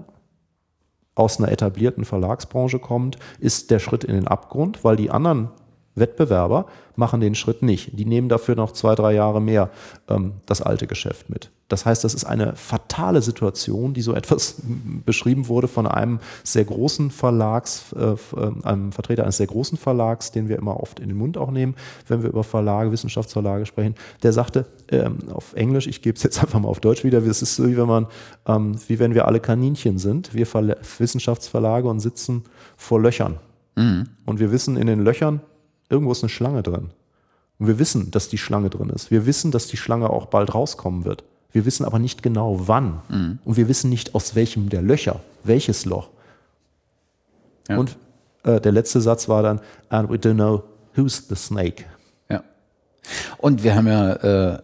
aus einer etablierten Verlagsbranche kommt, ist der Schritt in den Abgrund, weil die anderen Wettbewerber machen den Schritt nicht. Die nehmen dafür noch zwei, drei Jahre mehr ähm, das alte Geschäft mit. Das heißt, das ist eine fatale Situation, die so etwas beschrieben wurde von einem sehr großen Verlags, äh, äh, einem Vertreter eines sehr großen Verlags, den wir immer oft in den Mund auch nehmen, wenn wir über Verlage, Wissenschaftsverlage sprechen. Der sagte ähm, auf Englisch, ich gebe es jetzt einfach mal auf Deutsch wieder, es ist so, wie wenn man, ähm, wie wenn wir alle Kaninchen sind, wir Verla Wissenschaftsverlage und sitzen vor Löchern. Mhm. Und wir wissen in den Löchern, irgendwo ist eine Schlange drin. Und wir wissen, dass die Schlange drin ist. Wir wissen, dass die Schlange auch bald rauskommen wird. Wir wissen aber nicht genau wann. Mhm. Und wir wissen nicht aus welchem der Löcher, welches Loch. Ja. Und äh, der letzte Satz war dann, and we don't know who's the snake. Und wir haben ja, äh,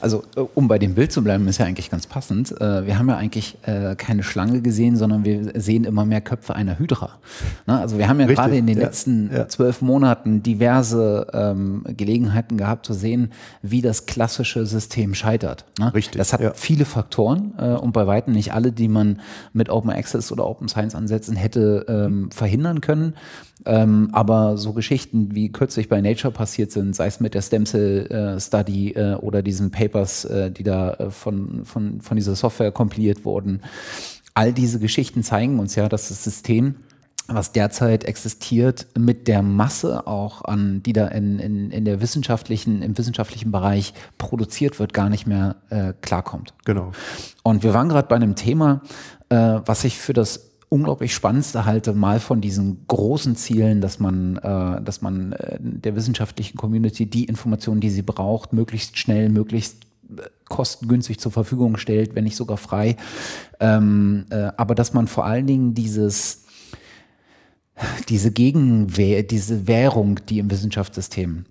also äh, um bei dem Bild zu bleiben, ist ja eigentlich ganz passend. Äh, wir haben ja eigentlich äh, keine Schlange gesehen, sondern wir sehen immer mehr Köpfe einer Hydra. Ne? Also wir haben ja gerade in den ja, letzten ja. zwölf Monaten diverse ähm, Gelegenheiten gehabt zu sehen, wie das klassische System scheitert. Ne? Richtig. Das hat ja. viele Faktoren äh, und bei weitem nicht alle, die man mit Open Access oder Open Science Ansätzen hätte ähm, verhindern können. Ähm, aber so Geschichten, wie kürzlich bei Nature passiert sind, sei es mit der Stem Cell äh, Study äh, oder diesen Papers, äh, die da äh, von, von, von dieser Software kompiliert wurden, all diese Geschichten zeigen uns ja, dass das System was derzeit existiert, mit der Masse auch an, die da in, in, in der wissenschaftlichen, im wissenschaftlichen Bereich produziert wird, gar nicht mehr äh, klarkommt. Genau. Und wir waren gerade bei einem Thema, äh, was ich für das unglaublich Spannendste halte, mal von diesen großen Zielen, dass man, äh, dass man äh, der wissenschaftlichen Community die Informationen, die sie braucht, möglichst schnell, möglichst äh, kostengünstig zur Verfügung stellt, wenn nicht sogar frei. Ähm, äh, aber dass man vor allen Dingen dieses diese Gegenwehr, diese Währung, die im Wissenschaftssystem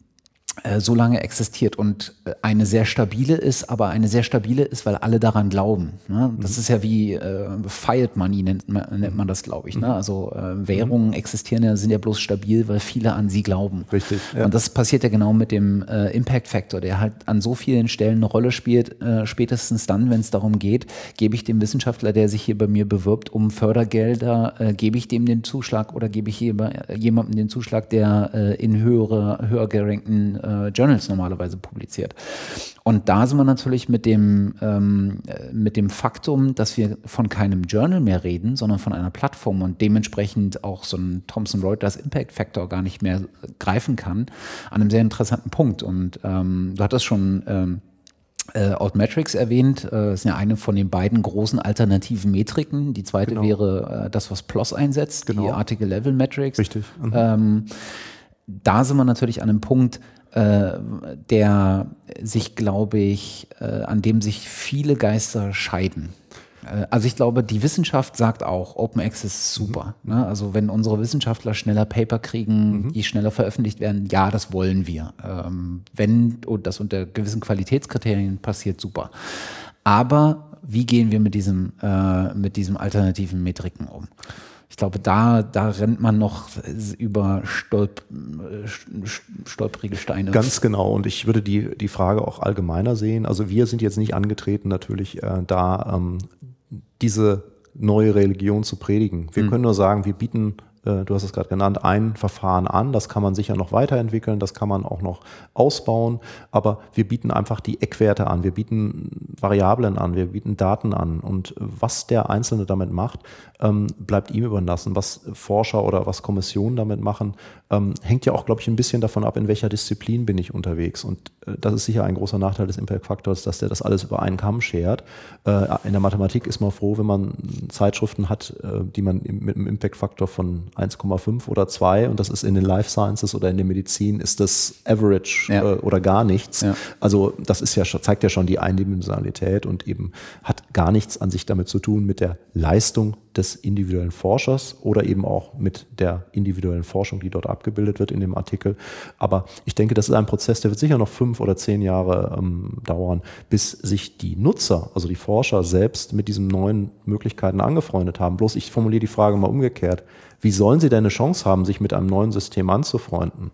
so lange existiert und äh, eine sehr stabile ist, aber eine sehr stabile ist, weil alle daran glauben. Ne? Das mhm. ist ja wie äh, Fiat Money nennt man, nennt man das, glaube ich. Ne? Mhm. Also äh, Währungen mhm. existieren ja, sind ja bloß stabil, weil viele an sie glauben. Richtig. Ja. Und das passiert ja genau mit dem äh, Impact Factor, der halt an so vielen Stellen eine Rolle spielt, äh, spätestens dann, wenn es darum geht, gebe ich dem Wissenschaftler, der sich hier bei mir bewirbt, um Fördergelder, äh, gebe ich dem den Zuschlag oder gebe ich jemandem den Zuschlag, der äh, in höhere, höher gerankten äh, Journals normalerweise publiziert. Und da sind wir natürlich mit dem, ähm, mit dem Faktum, dass wir von keinem Journal mehr reden, sondern von einer Plattform und dementsprechend auch so ein Thomson Reuters Impact Factor gar nicht mehr greifen kann, an einem sehr interessanten Punkt. Und ähm, du hattest schon ähm, äh, Outmetrics erwähnt, äh, das ist ja eine von den beiden großen alternativen Metriken. Die zweite genau. wäre äh, das, was PLOS einsetzt, genau. die Article Level Metrics. Richtig. Mhm. Ähm, da sind wir natürlich an einem Punkt, äh, der sich, glaube ich, äh, an dem sich viele Geister scheiden. Äh, also ich glaube, die Wissenschaft sagt auch, Open Access ist super. Mhm. Ne? Also wenn unsere Wissenschaftler schneller Paper kriegen, mhm. die schneller veröffentlicht werden, ja, das wollen wir. Ähm, wenn und das unter gewissen Qualitätskriterien passiert, super. Aber wie gehen wir mit diesem, äh, mit diesem alternativen Metriken um? Ich glaube, da, da rennt man noch über stolp, stolprige Steine. Ganz genau. Und ich würde die, die Frage auch allgemeiner sehen. Also wir sind jetzt nicht angetreten, natürlich äh, da ähm, diese neue Religion zu predigen. Wir mhm. können nur sagen, wir bieten äh, du hast es gerade genannt, ein Verfahren an. Das kann man sicher noch weiterentwickeln, das kann man auch noch ausbauen, aber wir bieten einfach die Eckwerte an, wir bieten Variablen an, wir bieten Daten an und was der Einzelne damit macht, ähm, bleibt ihm überlassen. Was Forscher oder was Kommissionen damit machen, ähm, hängt ja auch, glaube ich, ein bisschen davon ab, in welcher Disziplin bin ich unterwegs und äh, das ist sicher ein großer Nachteil des Impact-Faktors, dass der das alles über einen Kamm schert. Äh, in der Mathematik ist man froh, wenn man Zeitschriften hat, die man mit einem Impact-Faktor von 1,5 oder 2 und das ist in den Life Sciences oder in der Medizin ist das Average ja. äh, oder gar nichts. Ja. Also das ist ja zeigt ja schon die Eindimensionalität und eben hat gar nichts an sich damit zu tun mit der Leistung des individuellen Forschers oder eben auch mit der individuellen Forschung, die dort abgebildet wird in dem Artikel. Aber ich denke, das ist ein Prozess, der wird sicher noch fünf oder zehn Jahre ähm, dauern, bis sich die Nutzer, also die Forscher selbst mit diesen neuen Möglichkeiten angefreundet haben. Bloß ich formuliere die Frage mal umgekehrt. Wie sollen sie denn eine Chance haben, sich mit einem neuen System anzufreunden,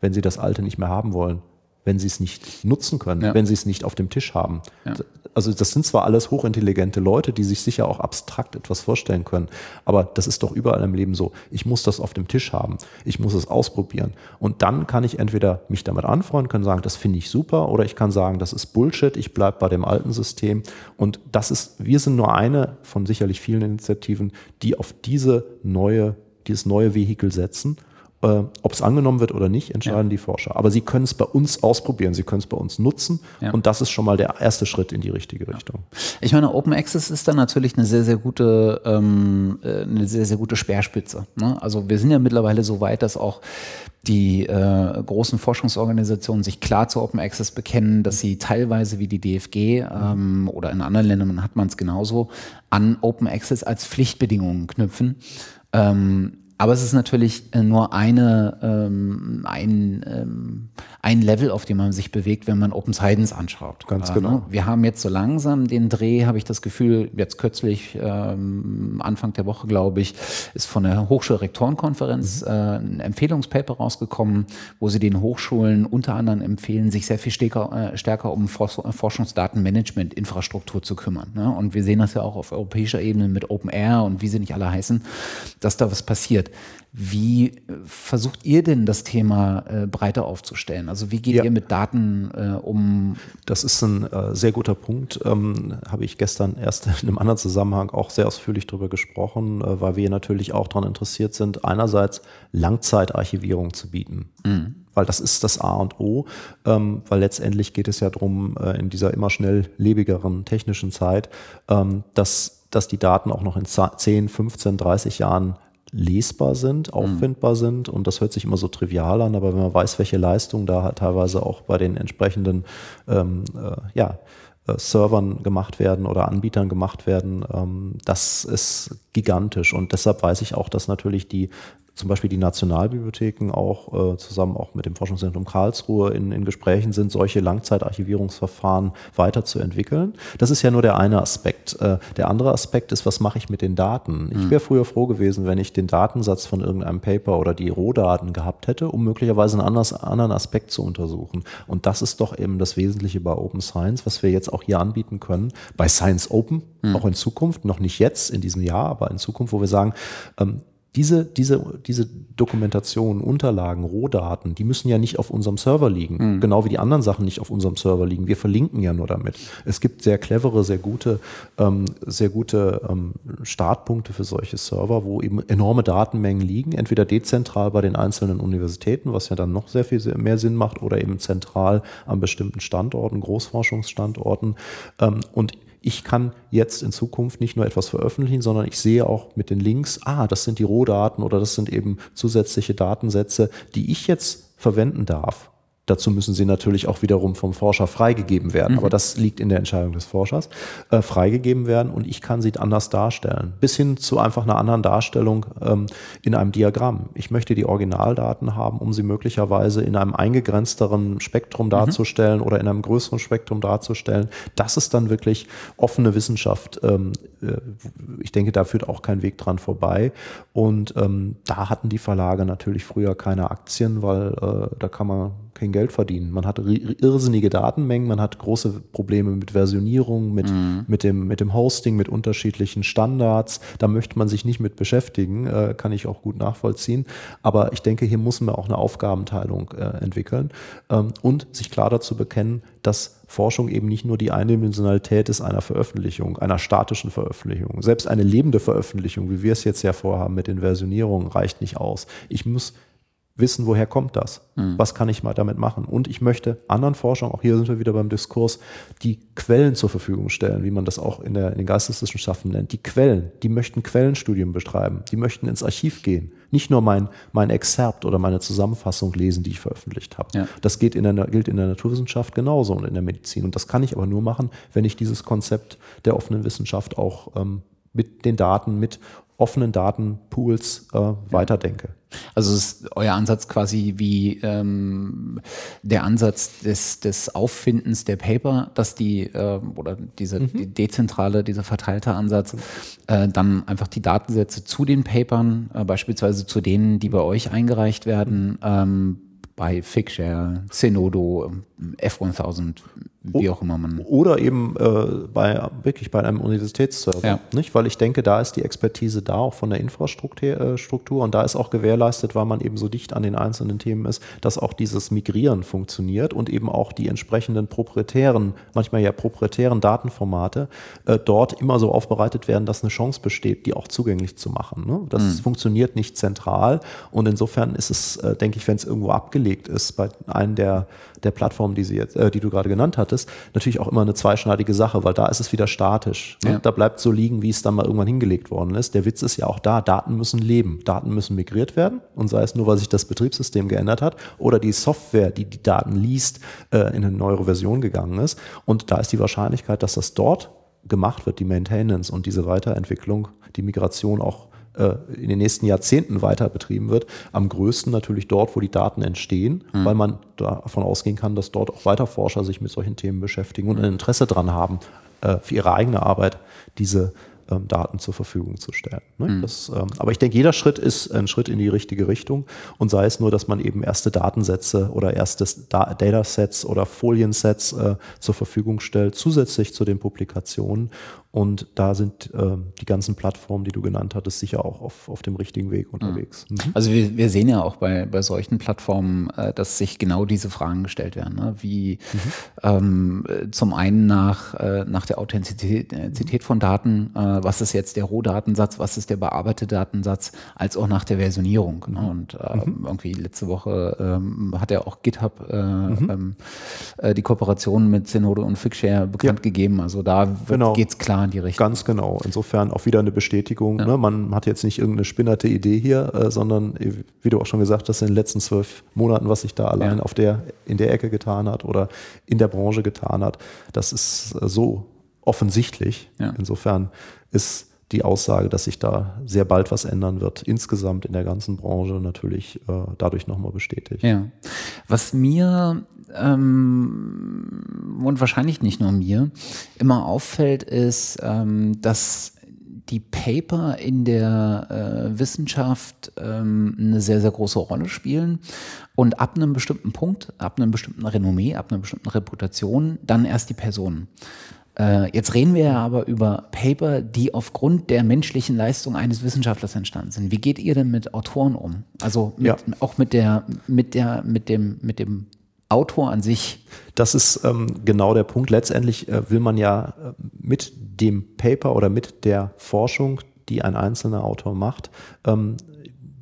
wenn sie das alte nicht mehr haben wollen? wenn sie es nicht nutzen können, Ja. wenn sie es nicht auf dem Tisch haben. Ja. Also das sind zwar alles hochintelligente Leute, die sich sicher auch abstrakt etwas vorstellen können, aber das ist doch überall im Leben so. Ich muss das auf dem Tisch haben. Ich muss es ausprobieren. Und dann kann ich entweder mich damit anfreunden, kann sagen, das finde ich super, oder ich kann sagen, das ist Bullshit, ich bleibe bei dem alten System. Und das ist, wir sind nur eine von sicherlich vielen Initiativen, die auf diese neue, dieses neue Vehikel setzen. Äh, Ob es angenommen wird oder nicht, entscheiden die Forscher. Aber sie können es bei uns ausprobieren, sie können es bei uns nutzen. Ja. Und das ist schon mal der erste Schritt in die richtige Richtung. Ich meine, Open Access ist dann natürlich eine sehr, sehr gute, ähm, äh, eine sehr, sehr gute Speerspitze. Ne? Also wir sind ja mittlerweile so weit, dass auch die äh, großen Forschungsorganisationen sich klar zu Open Access bekennen, dass sie teilweise wie die DFG ähm, oder in anderen Ländern hat man es genauso an Open Access als Pflichtbedingungen knüpfen. Ähm, aber es ist natürlich äh, nur eine, ähm, ein, ähm, ein Level, auf dem man sich bewegt, wenn man Open Science anschaut. Ganz Äh, genau. ne? Wir haben jetzt so langsam den Dreh, habe ich das Gefühl, jetzt kürzlich, ähm, Anfang der Woche, glaube ich, ist von der Hochschulrektorenkonferenz äh, ein Empfehlungspaper rausgekommen, wo sie den Hochschulen unter anderem empfehlen, sich sehr viel stärker, äh, stärker um Fors Forschungsdatenmanagement-Infrastruktur zu kümmern. Ne? Und wir sehen das ja auch auf europäischer Ebene mit Open Air und wie sie nicht alle heißen, dass da was passiert. Wie äh, versucht ihr denn das Thema äh, breiter aufzustellen? Also wie geht Ja. ihr mit Daten äh, um? Das ist ein äh, sehr guter Punkt. Ähm, Habe ich gestern erst in einem anderen Zusammenhang auch sehr ausführlich darüber gesprochen, äh, weil wir natürlich auch daran interessiert sind, einerseits Langzeitarchivierung zu bieten. Weil das ist das A und O, ähm, weil letztendlich geht es ja darum, äh, in dieser immer schnelllebigeren technischen Zeit, ähm, dass, dass die Daten auch noch in za- 10, 15, 30 Jahren lesbar sind, auffindbar sind. Und das hört sich immer so trivial an, aber wenn man weiß, welche Leistung da halt teilweise auch bei den entsprechenden ähm, äh, ja, äh, Servern gemacht werden oder Anbietern gemacht werden, ähm, das ist gigantisch. Und deshalb weiß ich auch, dass natürlich die zum Beispiel die Nationalbibliotheken auch äh, zusammen auch mit dem Forschungszentrum Karlsruhe in, in Gesprächen sind, solche Langzeitarchivierungsverfahren weiterzuentwickeln. Das ist ja nur der eine Aspekt. Äh, der andere Aspekt ist, was mache ich mit den Daten? Ich wäre früher froh gewesen, wenn ich den Datensatz von irgendeinem Paper oder die Rohdaten gehabt hätte, um möglicherweise einen anders, anderen Aspekt zu untersuchen. Und das ist doch eben das Wesentliche bei Open Science, was wir jetzt auch hier anbieten können, bei Science Open, auch in Zukunft, noch nicht jetzt in diesem Jahr, aber in Zukunft, wo wir sagen, ähm, diese, diese, diese Dokumentation, Unterlagen, Rohdaten, die müssen ja nicht auf unserem Server liegen, genau wie die anderen Sachen nicht auf unserem Server liegen. Wir verlinken ja nur damit. Es gibt sehr clevere, sehr gute, ähm, sehr gute ähm, Startpunkte für solche Server, wo eben enorme Datenmengen liegen, entweder dezentral bei den einzelnen Universitäten, was ja dann noch sehr viel mehr Sinn macht, oder eben zentral an bestimmten Standorten, Großforschungsstandorten. Ähm, und ich kann jetzt in Zukunft nicht nur etwas veröffentlichen, sondern ich sehe auch mit den Links, ah, das sind die Rohdaten oder das sind eben zusätzliche Datensätze, die ich jetzt verwenden darf. Dazu müssen sie natürlich auch wiederum vom Forscher freigegeben werden, aber das liegt in der Entscheidung des Forschers, äh, freigegeben werden und ich kann sie anders darstellen. Bis hin zu einfach einer anderen Darstellung ähm, in einem Diagramm. Ich möchte die Originaldaten haben, um sie möglicherweise in einem eingegrenzteren Spektrum darzustellen oder in einem größeren Spektrum darzustellen. Das ist dann wirklich offene Wissenschaft. Ähm, äh, ich denke, da führt auch kein Weg dran vorbei. Und ähm, da hatten die Verlage natürlich früher keine Aktien, weil äh, da kann man kein Geld verdienen. Man hat irrsinnige Datenmengen, man hat große Probleme mit Versionierung, mit, mit, dem, mit dem Hosting, mit unterschiedlichen Standards. Da möchte man sich nicht mit beschäftigen, äh, kann ich auch gut nachvollziehen. Aber ich denke, hier muss man auch eine Aufgabenteilung äh, entwickeln ähm, und sich klar dazu bekennen, dass Forschung eben nicht nur die Eindimensionalität ist einer Veröffentlichung, einer statischen Veröffentlichung. Selbst eine lebende Veröffentlichung, wie wir es jetzt ja vorhaben mit den Versionierungen, reicht nicht aus. Ich muss wissen, woher kommt das? Was kann ich mal damit machen? Und ich möchte anderen Forschern, auch hier sind wir wieder beim Diskurs, die Quellen zur Verfügung stellen, wie man das auch in, der, in den Geisteswissenschaften nennt. Die Quellen, die möchten Quellenstudien betreiben, die möchten ins Archiv gehen. Nicht nur mein, mein Exzerpt oder meine Zusammenfassung lesen, die ich veröffentlicht habe. Ja. Das geht in der, gilt in der Naturwissenschaft genauso und in der Medizin. Und das kann ich aber nur machen, wenn ich dieses Konzept der offenen Wissenschaft auch ähm, mit den Daten, mit offenen Datenpools äh, weiterdenke. Also ist euer Ansatz quasi wie ähm, der Ansatz des, des Auffindens der Paper, dass die äh, oder diese die dezentrale, dieser verteilte Ansatz, äh, dann einfach die Datensätze zu den Papern, äh, beispielsweise zu denen, die bei euch eingereicht werden, ähm, bei Figshare, Zenodo, F1000, wie auch immer man. Oder eben äh, bei wirklich bei einem Universitätsserver. Ja. Nicht? Weil ich denke, da ist die Expertise da, auch von der Infrastruktur äh, Struktur, und da ist auch gewährleistet, weil man eben so dicht an den einzelnen Themen ist, dass auch dieses Migrieren funktioniert und eben auch die entsprechenden proprietären, manchmal ja proprietären Datenformate äh, dort immer so aufbereitet werden, dass eine Chance besteht, die auch zugänglich zu machen. Ne? Das mhm. funktioniert nicht zentral und insofern ist es, äh, denke ich, wenn es irgendwo abgelegt ist, bei einem der, der Plattformen, die, sie jetzt, äh, die du gerade genannt hattest, natürlich auch immer eine zweischneidige Sache, weil da ist es wieder statisch. Ne? Ja. Da bleibt so liegen, wie es dann mal irgendwann hingelegt worden ist. Der Witz ist ja auch da, Daten müssen leben. Daten müssen migriert werden und sei es nur, weil sich das Betriebssystem geändert hat oder die Software, die die Daten liest, äh, in eine neuere Version gegangen ist. Und da ist die Wahrscheinlichkeit, dass das dort gemacht wird, die Maintenance und diese Weiterentwicklung, die Migration auch äh, in den nächsten Jahrzehnten weiter betrieben wird. Am größten natürlich dort, wo die Daten entstehen, mhm. weil man davon ausgehen kann, dass dort auch weiter Forscher sich mit solchen Themen beschäftigen und ein Interesse daran haben, äh, für ihre eigene Arbeit diese ähm, Daten zur Verfügung zu stellen. Ne? Mhm. Das, ähm, aber ich denke, jeder Schritt ist ein Schritt in die richtige Richtung und sei es nur, dass man eben erste Datensätze oder erste da Datasets oder Foliensets äh, zur Verfügung stellt, zusätzlich zu den Publikationen und da sind äh, die ganzen Plattformen, die du genannt hattest, sicher auch auf, auf dem richtigen Weg unterwegs. Mhm. Also wir, wir sehen ja auch bei, bei solchen Plattformen, äh, dass sich genau diese Fragen gestellt werden. Ne? Wie mhm. ähm, zum einen nach, äh, nach der Authentizität von Daten, äh, was ist jetzt der Rohdatensatz, was ist der bearbeitete Datensatz, als auch nach der Versionierung. Ne? Mhm. Und äh, mhm. irgendwie letzte Woche ähm, hat ja auch GitHub äh, mhm. ähm, äh, die Kooperation mit Zenode und Figshare bekannt ja. gegeben. Also da genau. geht es klar in die Richtung. Ganz genau. Insofern auch wieder eine Bestätigung. Ja. Ne? Man hat jetzt nicht irgendeine spinnerte Idee hier, äh, sondern wie du auch schon gesagt hast, in den letzten zwölf Monaten, was sich da allein ja. auf der, in der Ecke getan hat oder in der Branche getan hat, das ist äh, so offensichtlich. Ja. Insofern ist die Aussage, dass sich da sehr bald was ändern wird, insgesamt in der ganzen Branche natürlich äh, dadurch nochmal bestätigt. Ja. Was mir ähm, und wahrscheinlich nicht nur mir immer auffällt, ist, ähm, dass die Paper in der äh, Wissenschaft ähm, eine sehr, sehr große Rolle spielen und ab einem bestimmten Punkt, ab einem bestimmten Renommee, ab einer bestimmten Reputation, dann erst die Personen. Äh, jetzt reden wir ja aber über Paper, die aufgrund der menschlichen Leistung eines Wissenschaftlers entstanden sind. Wie geht ihr denn mit Autoren um? Also mit, ja. auch mit der, mit der, mit dem, mit dem Autor an sich. Das ist ähm, genau der Punkt. Letztendlich äh, will man ja äh, mit dem Paper oder mit der Forschung, die ein einzelner Autor macht, ähm,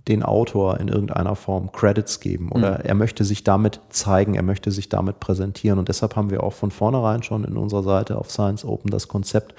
den Autor in irgendeiner Form Credits geben oder mhm. er möchte sich damit zeigen, er möchte sich damit präsentieren. Und deshalb haben wir auch von vornherein schon in unserer Seite auf Science Open das Konzept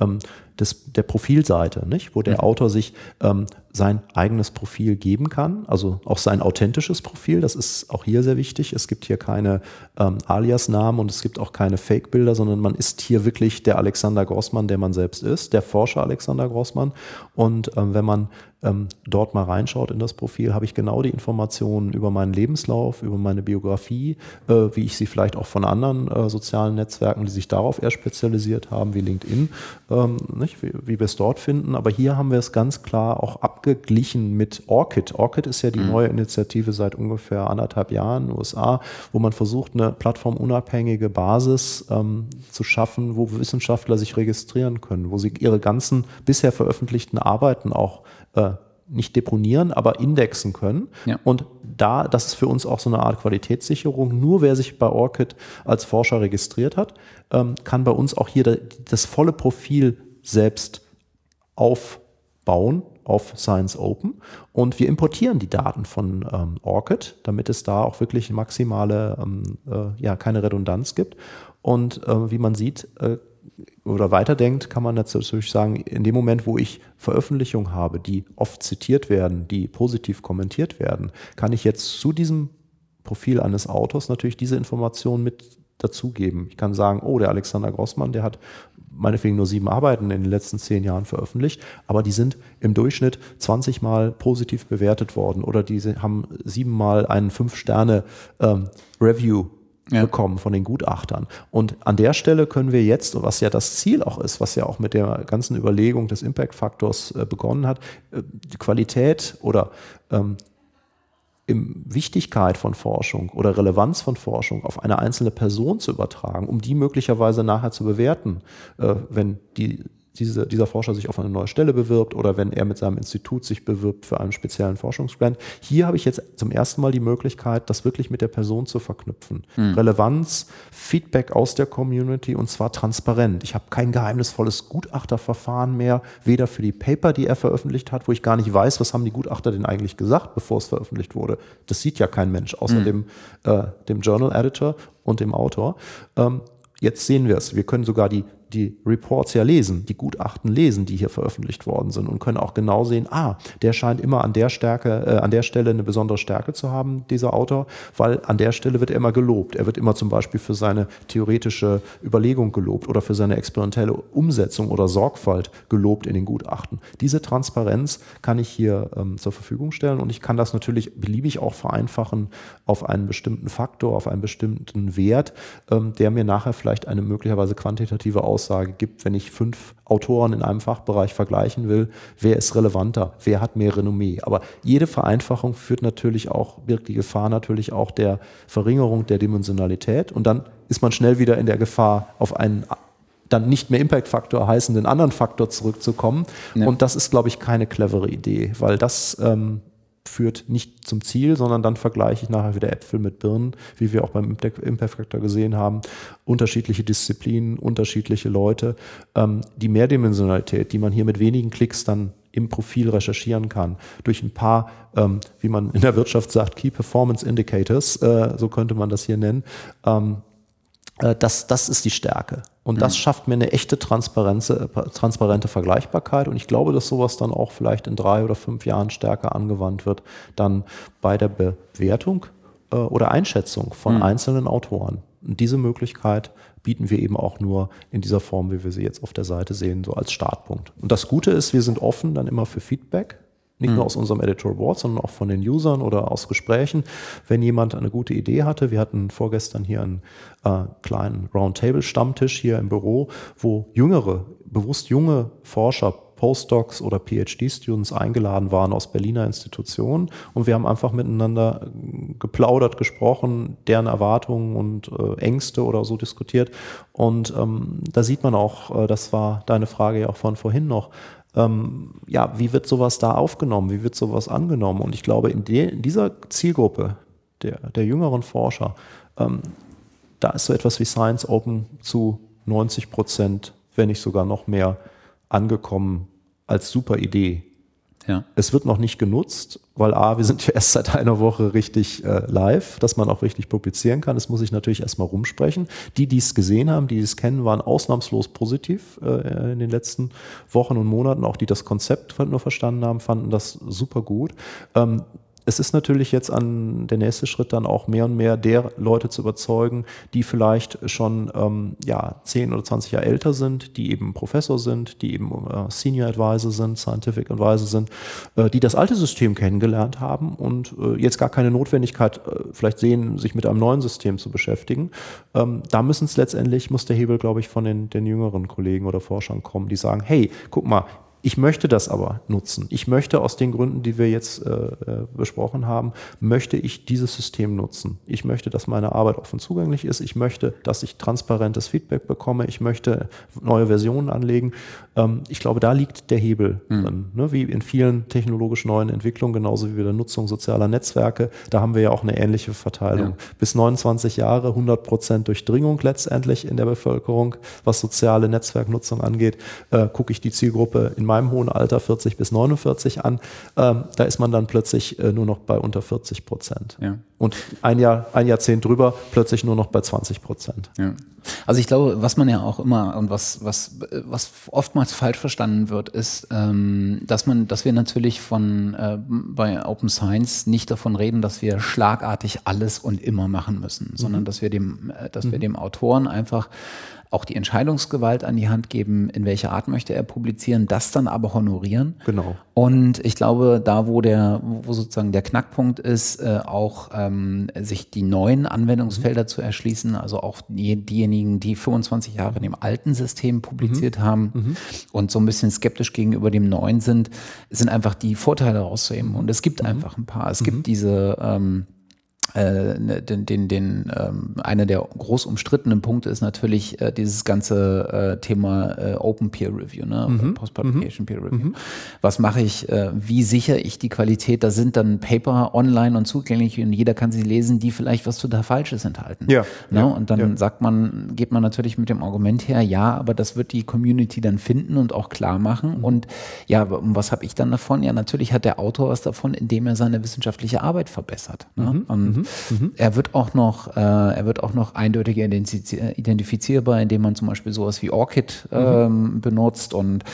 ähm, des, der Profilseite, nicht? wo der mhm. Autor sich ähm, sein eigenes Profil geben kann, also auch sein authentisches Profil. Das ist auch hier sehr wichtig. Es gibt hier keine ähm, Alias-Namen und es gibt auch keine Fake-Bilder, sondern man ist hier wirklich der Alexander Grossmann, der man selbst ist, der Forscher Alexander Grossmann. Und ähm, wenn man ähm, dort mal reinschaut in das Profil, habe ich genau die Informationen über meinen Lebenslauf, über meine Biografie, äh, wie ich sie vielleicht auch von anderen äh, sozialen Netzwerken, die sich darauf eher spezialisiert haben, wie LinkedIn, ähm, wie, wie wir es dort finden. Aber hier haben wir es ganz klar auch abgeglichen mit Orchid. Orchid ist ja die mhm. neue Initiative seit ungefähr anderthalb Jahren in den USA, wo man versucht, eine plattformunabhängige Basis ähm, zu schaffen, wo Wissenschaftler sich registrieren können, wo sie ihre ganzen bisher veröffentlichten Arbeiten auch äh, nicht deponieren, aber indexen können. Ja. Und da, das ist für uns auch so eine Art Qualitätssicherung. Nur wer sich bei ORCID als Forscher registriert hat, ähm, kann bei uns auch hier das volle Profil selbst aufbauen auf Science Open. Und wir importieren die Daten von ähm, ORCID, damit es da auch wirklich maximale, ähm, äh, ja, keine Redundanz gibt. Und äh, wie man sieht, äh, oder weiterdenkt, kann man natürlich sagen, in dem Moment, wo ich Veröffentlichungen habe, die oft zitiert werden, die positiv kommentiert werden, kann ich jetzt zu diesem Profil eines Autors natürlich diese Informationen mit dazugeben. Ich kann sagen, oh, der Alexander Grossmann, der hat meinetwegen nur sieben Arbeiten in den letzten zehn Jahren veröffentlicht, aber die sind im Durchschnitt 20 Mal positiv bewertet worden oder die haben siebenmal einen Fünf-Sterne-Review ähm, ja. bekommen von den Gutachtern. Und an der Stelle können wir jetzt, was ja das Ziel auch ist, was ja auch mit der ganzen Überlegung des Impact-Faktors äh, begonnen hat, äh, die Qualität oder ähm, Wichtigkeit von Forschung oder Relevanz von Forschung auf eine einzelne Person zu übertragen, um die möglicherweise nachher zu bewerten, äh, wenn die diese, dieser Forscher sich auf eine neue Stelle bewirbt oder wenn er mit seinem Institut sich bewirbt für einen speziellen Forschungsgrant. Hier habe ich jetzt zum ersten Mal die Möglichkeit, das wirklich mit der Person zu verknüpfen. Mhm. Relevanz, Feedback aus der Community und zwar transparent. Ich habe kein geheimnisvolles Gutachterverfahren mehr, weder für die Paper, die er veröffentlicht hat, wo ich gar nicht weiß, was haben die Gutachter denn eigentlich gesagt, bevor es veröffentlicht wurde. Das sieht ja kein Mensch, außer mhm. dem, äh, dem Journal Editor und dem Autor. Ähm, jetzt sehen wir es. Wir können sogar die die Reports ja lesen, die Gutachten lesen, die hier veröffentlicht worden sind und können auch genau sehen, ah, der scheint immer an der Stärke, äh, an der Stelle eine besondere Stärke zu haben, dieser Autor, weil an der Stelle wird er immer gelobt. Er wird immer zum Beispiel für seine theoretische Überlegung gelobt oder für seine experimentelle Umsetzung oder Sorgfalt gelobt in den Gutachten. Diese Transparenz kann ich hier ähm, zur Verfügung stellen und ich kann das natürlich beliebig auch vereinfachen auf einen bestimmten Faktor, auf einen bestimmten Wert, ähm, der mir nachher vielleicht eine möglicherweise quantitative Aussage Aussage gibt, wenn ich fünf Autoren in einem Fachbereich vergleichen will, wer ist relevanter, wer hat mehr Renommee. Aber jede Vereinfachung führt natürlich auch, birgt die Gefahr natürlich auch der Verringerung der Dimensionalität und dann ist man schnell wieder in der Gefahr, auf einen dann nicht mehr Impact-Faktor heißenden anderen Faktor zurückzukommen. Ja. Und das ist, glaube ich, keine clevere Idee, weil das ähm, führt nicht zum Ziel, sondern dann vergleiche ich nachher wieder Äpfel mit Birnen, wie wir auch beim Impact Factor gesehen haben. Unterschiedliche Disziplinen, unterschiedliche Leute. Ähm, die Mehrdimensionalität, die man hier mit wenigen Klicks dann im Profil recherchieren kann, durch ein paar, ähm, wie man in der Wirtschaft sagt, Key Performance Indicators, äh, so könnte man das hier nennen, ähm, äh, das, das ist die Stärke. Und das mhm. schafft mir eine echte Transparenz, äh, transparente Vergleichbarkeit. Und ich glaube, dass sowas dann auch vielleicht in drei oder fünf Jahren stärker angewandt wird, dann bei der Bewertung äh, oder Einschätzung von mhm. einzelnen Autoren. Und diese Möglichkeit bieten wir eben auch nur in dieser Form, wie wir sie jetzt auf der Seite sehen, so als Startpunkt. Und das Gute ist, wir sind offen dann immer für Feedback. Nicht mhm. nur aus unserem Editorial Board, sondern auch von den Usern oder aus Gesprächen. Wenn jemand eine gute Idee hatte, wir hatten vorgestern hier einen äh, kleinen Roundtable-Stammtisch hier im Büro, wo jüngere, bewusst junge Forscher Postdocs oder PhD-Students eingeladen waren aus Berliner Institutionen und wir haben einfach miteinander äh, geplaudert, gesprochen, deren Erwartungen und äh, Ängste oder so diskutiert. Und ähm, da sieht man auch, äh, das war deine Frage ja auch von vorhin noch, ähm, ja, wie wird sowas da aufgenommen, wie wird sowas angenommen? Und ich glaube, in, de, in dieser Zielgruppe der, der jüngeren Forscher, ähm, da ist so etwas wie Science Open zu 90 Prozent, wenn nicht sogar noch mehr, angekommen als super Idee. Ja. Es wird noch nicht genutzt, weil A, wir sind ja erst seit einer Woche richtig äh, live, dass man auch richtig publizieren kann. Das muss ich natürlich erstmal rumsprechen. Die, die es gesehen haben, die es kennen, waren ausnahmslos positiv äh, in den letzten Wochen und Monaten. Auch die das Konzept nur verstanden haben, fanden das super gut. Ähm, es ist natürlich jetzt an der nächste Schritt dann auch mehr und mehr der Leute zu überzeugen, die vielleicht schon ähm, ja, 10 oder 20 Jahre älter sind, die eben Professor sind, die eben äh, Senior Advisor sind, Scientific Advisor sind, äh, die das alte System kennengelernt haben und äh, jetzt gar keine Notwendigkeit äh, vielleicht sehen, sich mit einem neuen System zu beschäftigen. Ähm, da müssen es letztendlich, muss der Hebel, glaube ich, von den, den jüngeren Kollegen oder Forschern kommen, die sagen, hey, guck mal, ich möchte das aber nutzen. Ich möchte aus den Gründen, die wir jetzt äh, äh, besprochen haben, möchte ich dieses System nutzen. Ich möchte, dass meine Arbeit offen zugänglich ist. Ich möchte, dass ich transparentes Feedback bekomme. Ich möchte neue Versionen anlegen. Ähm, ich glaube, da liegt der Hebel mhm. drin. Ne? Wie in vielen technologisch neuen Entwicklungen, genauso wie bei der Nutzung sozialer Netzwerke. Da haben wir ja auch eine ähnliche Verteilung. Ja. Bis 29 Jahre 100 Prozent Durchdringung letztendlich in der Bevölkerung, was soziale Netzwerknutzung angeht. Äh, gucke ich die Zielgruppe in meinem hohen Alter 40 bis 49 an, ähm, da ist man dann plötzlich äh, nur noch bei unter 40 Prozent. Ja. Und ein, Jahr, ein Jahrzehnt drüber plötzlich nur noch bei 20 Prozent. Ja. Also ich glaube, was man ja auch immer und was, was, was oftmals falsch verstanden wird, ist, ähm, dass man, dass wir natürlich von äh, bei Open Science nicht davon reden, dass wir schlagartig alles und immer machen müssen, mhm. sondern dass wir dem, äh, dass mhm. wir dem Autoren einfach auch die Entscheidungsgewalt an die Hand geben, in welcher Art möchte er publizieren, das dann aber honorieren. Genau. Und ich glaube, da, wo der, wo sozusagen der Knackpunkt ist, äh, auch ähm, sich die neuen Anwendungsfelder mhm. zu erschließen, also auch die, diejenigen, die 25 Jahre in dem alten System publiziert mhm. haben mhm. und so ein bisschen skeptisch gegenüber dem neuen sind, sind einfach die Vorteile rauszuheben. Und es gibt mhm. einfach ein paar. Es gibt mhm. diese ähm, den, den, den ähm, einer der groß umstrittenen Punkte ist natürlich äh, dieses ganze äh, Thema äh, Open Peer Review, ne? Mhm. Post-Publication mhm. Peer Review. Mhm. Was mache ich, äh, wie sichere ich die Qualität? Da sind dann Paper online und zugänglich und jeder kann sie lesen, die vielleicht was total Falsches enthalten. Ja. Ne? ja. Und dann ja. sagt man, geht man natürlich mit dem Argument her, ja, aber das wird die Community dann finden und auch klar machen. Mhm. Und ja, was habe ich dann davon? Ja, natürlich hat der Autor was davon, indem er seine wissenschaftliche Arbeit verbessert. Ne? Mhm. Und Mhm. Er wird auch noch, äh, er wird auch noch eindeutiger identifizierbar, indem man zum Beispiel sowas wie ORCID mhm. ähm, benutzt. Und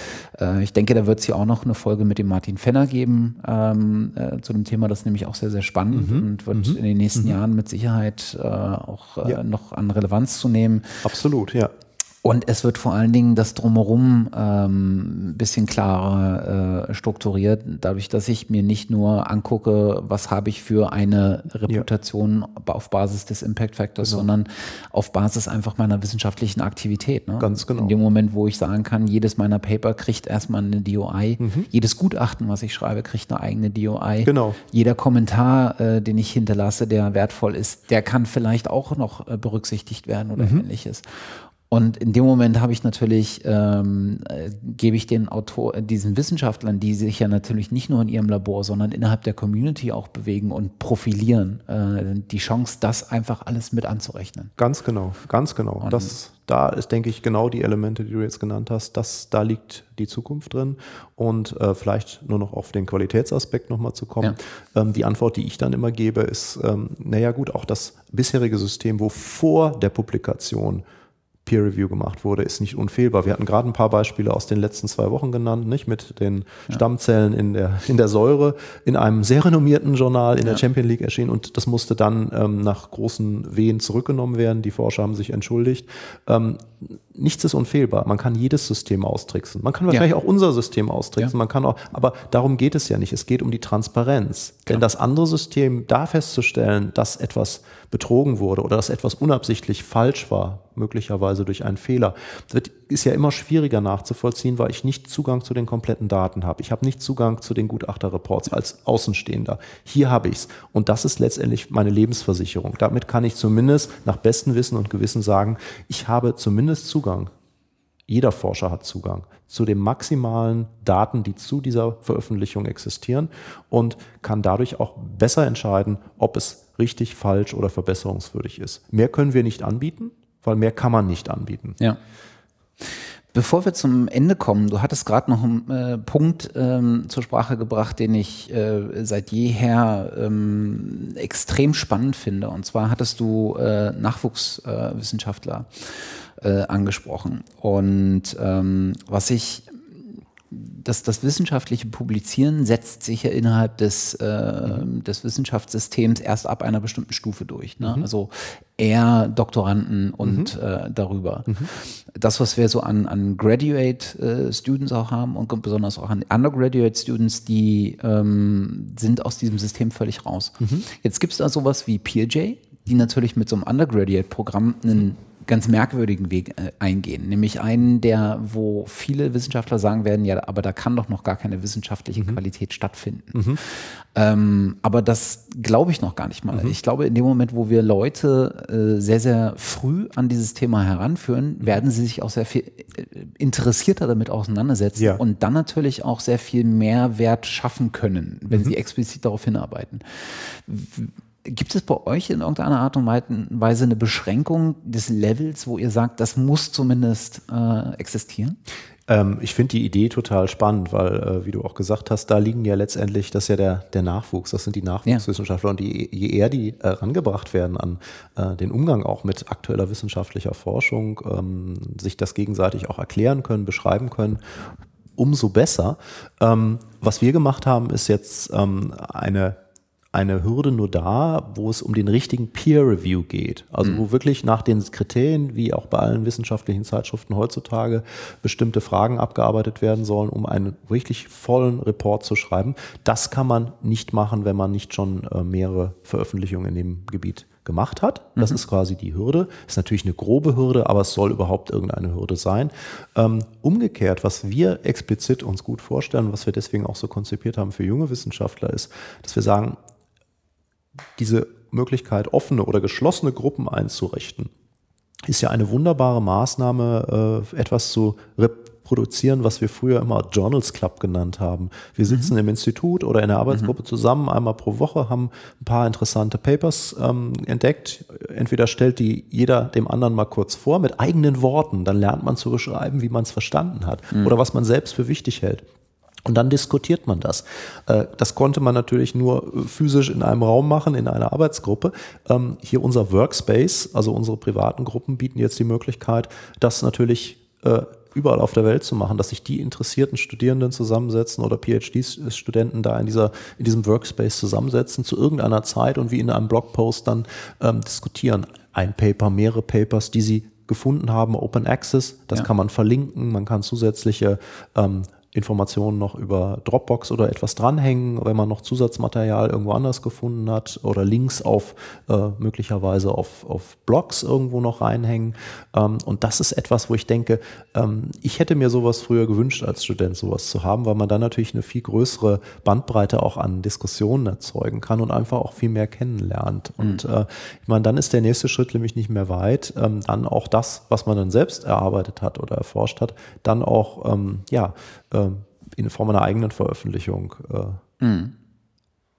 äh, ich denke, da wird es hier auch noch eine Folge mit dem Martin Fenner geben ähm, äh, zu dem Thema. Das ist nämlich auch sehr, sehr spannend mhm. und wird in den nächsten. Jahren mit Sicherheit äh, auch äh, ja. noch an Relevanz zu nehmen. Absolut, ja. Und es wird vor allen Dingen das Drumherum ähm, ein bisschen klarer äh, strukturiert, dadurch, dass ich mir nicht nur angucke, was habe ich für eine Reputation ja. auf Basis des Impact Factors, genau. sondern auf Basis einfach meiner wissenschaftlichen Aktivität. Ne? Ganz genau. In dem Moment, wo ich sagen kann, jedes meiner Paper kriegt erstmal eine DOI, mhm. jedes Gutachten, was ich schreibe, kriegt eine eigene DOI. Genau. Jeder Kommentar, äh, den ich hinterlasse, der wertvoll ist, der kann vielleicht auch noch äh, berücksichtigt werden oder mhm. ähnliches. Und in dem Moment habe ich natürlich, ähm, äh, gebe ich den Autor, äh, diesen Wissenschaftlern, die sich ja natürlich nicht nur in ihrem Labor, sondern innerhalb der Community auch bewegen und profilieren, äh, die Chance, das einfach alles mit anzurechnen. Ganz genau, ganz genau. Und das, da ist, denke ich, genau die Elemente, die du jetzt genannt hast, das, da liegt die Zukunft drin. Und äh, vielleicht nur noch auf den Qualitätsaspekt nochmal zu kommen. Ja. Ähm, die Antwort, die ich dann immer gebe, ist, ähm, naja gut, auch das bisherige System, wo vor der Publikation Peer Review gemacht wurde, ist nicht unfehlbar. Wir hatten gerade ein paar Beispiele aus den letzten zwei Wochen genannt, nicht mit den ja. Stammzellen in der, in der Säure in einem sehr renommierten Journal in ja. der Champion League erschienen und das musste dann ähm, nach großen Wehen zurückgenommen werden. Die Forscher haben sich entschuldigt. Ähm, nichts ist unfehlbar. Man kann jedes System austricksen. Man kann wahrscheinlich ja. auch unser System austricksen. Ja. Man kann auch, aber darum geht es ja nicht. Es geht um die Transparenz. Klar. Denn das andere System, da festzustellen, dass etwas betrogen wurde oder dass etwas unabsichtlich falsch war, möglicherweise durch einen Fehler, wird, ist ja immer schwieriger nachzuvollziehen, weil ich nicht Zugang zu den kompletten Daten habe. Ich habe nicht Zugang zu den Gutachterreports als Außenstehender. Hier habe ich's. Und das ist letztendlich meine Lebensversicherung. Damit kann ich zumindest nach bestem Wissen und Gewissen sagen, ich habe zumindest Zugang Zugang. Jeder Forscher hat Zugang zu den maximalen Daten, die zu dieser Veröffentlichung existieren und kann dadurch auch besser entscheiden, ob es richtig, falsch oder verbesserungswürdig ist. Mehr können wir nicht anbieten, weil mehr kann man nicht anbieten. Ja. Bevor wir zum Ende kommen, du hattest gerade noch einen äh, Punkt ähm, zur Sprache gebracht, den ich äh, seit jeher ähm, extrem spannend finde. Und zwar hattest du äh, Nachwuchswissenschaftler äh, angesprochen. Und ähm, was ich das, das wissenschaftliche Publizieren setzt sich ja innerhalb des, äh, mhm. des Wissenschaftssystems erst ab einer bestimmten Stufe durch. Ne? Mhm. Also eher Doktoranden und mhm. äh, darüber. Mhm. Das, was wir so an, an Graduate äh, Students auch haben und besonders auch an Undergraduate Students, die ähm, sind aus diesem System völlig raus. Mhm. Jetzt gibt es da sowas wie PeerJ, die natürlich mit so einem Undergraduate-Programm einen ganz merkwürdigen Weg äh, eingehen, nämlich einen, der, wo viele Wissenschaftler sagen werden, ja, aber da kann doch noch gar keine wissenschaftliche mhm. Qualität stattfinden. Mhm. Ähm, aber das glaube ich noch gar nicht mal. Mhm. Ich glaube, in dem Moment, wo wir Leute äh, sehr, sehr früh an dieses Thema heranführen, mhm. werden sie sich auch sehr viel äh, interessierter damit auseinandersetzen ja. und dann natürlich auch sehr viel Mehrwert schaffen können, wenn mhm. sie explizit darauf hinarbeiten. Gibt es bei euch in irgendeiner Art und Weise eine Beschränkung des Levels, wo ihr sagt, das muss zumindest äh, existieren? Ähm, ich finde die Idee total spannend, weil, äh, wie du auch gesagt hast, da liegen ja letztendlich, das ist ja der, der Nachwuchs, das sind die Nachwuchswissenschaftler. Ja. Und die, je eher die äh, rangebracht werden an äh, den Umgang auch mit aktueller wissenschaftlicher Forschung, ähm, sich das gegenseitig auch erklären können, beschreiben können, umso besser. Ähm, was wir gemacht haben, ist jetzt ähm, eine eine Hürde nur da, wo es um den richtigen Peer Review geht. Also mhm. wo wirklich nach den Kriterien, wie auch bei allen wissenschaftlichen Zeitschriften heutzutage, bestimmte Fragen abgearbeitet werden sollen, um einen wirklich vollen Report zu schreiben. Das kann man nicht machen, wenn man nicht schon äh, mehrere Veröffentlichungen in dem Gebiet gemacht hat. Das mhm. ist quasi die Hürde. Ist natürlich eine grobe Hürde, aber es soll überhaupt irgendeine Hürde sein. Ähm, umgekehrt, was wir explizit uns gut vorstellen, was wir deswegen auch so konzipiert haben für junge Wissenschaftler, ist, dass wir sagen, diese Möglichkeit, offene oder geschlossene Gruppen einzurichten, ist ja eine wunderbare Maßnahme, äh, etwas zu produzieren, was wir früher immer Journals Club genannt haben. Wir mhm. sitzen mhm. im Institut oder in der Arbeitsgruppe mhm. zusammen einmal pro Woche, haben ein paar interessante Papers ähm, entdeckt. Entweder stellt die jeder dem anderen mal kurz vor mit eigenen Worten, dann lernt man zu beschreiben, wie man es verstanden hat mhm. oder was man selbst für wichtig hält. Und dann diskutiert man das. Äh, das konnte man natürlich nur physisch in einem Raum machen, in einer Arbeitsgruppe. Ähm, hier unser Workspace, also unsere privaten Gruppen bieten jetzt die Möglichkeit, das natürlich äh, überall auf der Welt zu machen, dass sich die interessierten Studierenden zusammensetzen oder PhD-Studenten da in, dieser, in diesem Workspace zusammensetzen zu irgendeiner Zeit und wie in einem Blogpost dann ähm, diskutieren. Ein Paper, mehrere Papers, die sie gefunden haben, Open Access, das ja. kann man verlinken, man kann zusätzliche ähm, Informationen noch über Dropbox oder etwas dranhängen, wenn man noch Zusatzmaterial irgendwo anders gefunden hat oder Links auf äh, möglicherweise auf, auf Blogs irgendwo noch reinhängen. Ähm, und das ist etwas, wo ich denke, ähm, ich hätte mir sowas früher gewünscht als Student, sowas zu haben, weil man dann natürlich eine viel größere Bandbreite auch an Diskussionen erzeugen kann und einfach auch viel mehr kennenlernt. Mhm. Und äh, ich meine, dann ist der nächste Schritt nämlich nicht mehr weit, ähm, dann auch das, was man dann selbst erarbeitet hat oder erforscht hat, dann auch ähm, ja äh, in Form einer eigenen Veröffentlichung äh, mhm.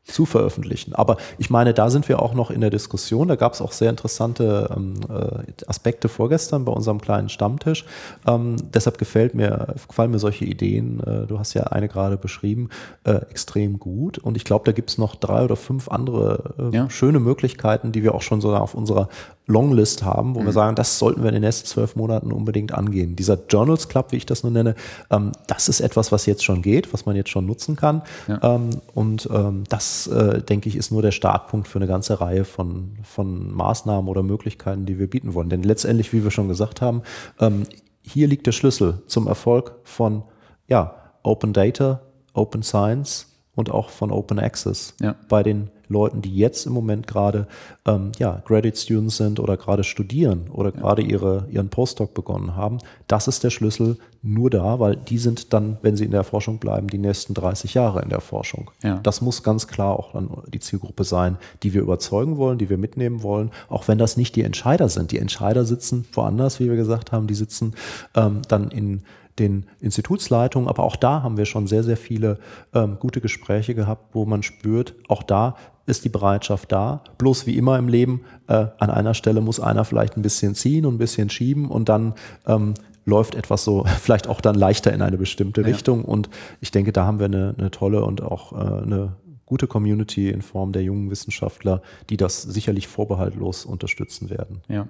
zu veröffentlichen. Aber ich meine, da sind wir auch noch in der Diskussion. Da gab es auch sehr interessante ähm, äh, Aspekte vorgestern bei unserem kleinen Stammtisch. Ähm, deshalb gefällt mir, gefallen mir solche Ideen, äh, du hast ja eine gerade beschrieben, äh, extrem gut. Und ich glaube, da gibt es noch drei oder fünf andere äh, ja. schöne Möglichkeiten, die wir auch schon so auf unserer Longlist haben, wo mhm. wir sagen, das sollten wir in den nächsten zwölf Monaten unbedingt angehen. Dieser Journals Club, wie ich das nur nenne, ähm, das ist etwas, was jetzt schon geht, was man jetzt schon nutzen kann. Ja. Ähm, und ähm, das, äh, denke ich, ist nur der Startpunkt für eine ganze Reihe von, von Maßnahmen oder Möglichkeiten, die wir bieten wollen. Denn letztendlich, wie wir schon gesagt haben, ähm, hier liegt der Schlüssel zum Erfolg von ja, Open Data, Open Science und auch von Open Access ja. bei den Leuten, die jetzt im Moment gerade ähm, ja, Graduate Students sind oder gerade studieren oder ja. gerade ihre, ihren Postdoc begonnen haben. Das ist der Schlüssel nur da, weil die sind dann, wenn sie in der Forschung bleiben, die nächsten 30 Jahre in der Forschung. Ja. Das muss ganz klar auch dann die Zielgruppe sein, die wir überzeugen wollen, die wir mitnehmen wollen, auch wenn das nicht die Entscheider sind. Die Entscheider sitzen woanders, wie wir gesagt haben, die sitzen ähm, dann in den Institutsleitungen, aber auch da haben wir schon sehr, sehr viele ähm, gute Gespräche gehabt, wo man spürt, auch da ist die Bereitschaft da. Bloß wie immer im Leben, äh, an einer Stelle muss einer vielleicht ein bisschen ziehen und ein bisschen schieben und dann ähm, läuft etwas so vielleicht auch dann leichter in eine bestimmte Richtung. Ja. Und ich denke, da haben wir eine, eine tolle und auch äh, eine gute Community in Form der jungen Wissenschaftler, die das sicherlich vorbehaltlos unterstützen werden. Ja.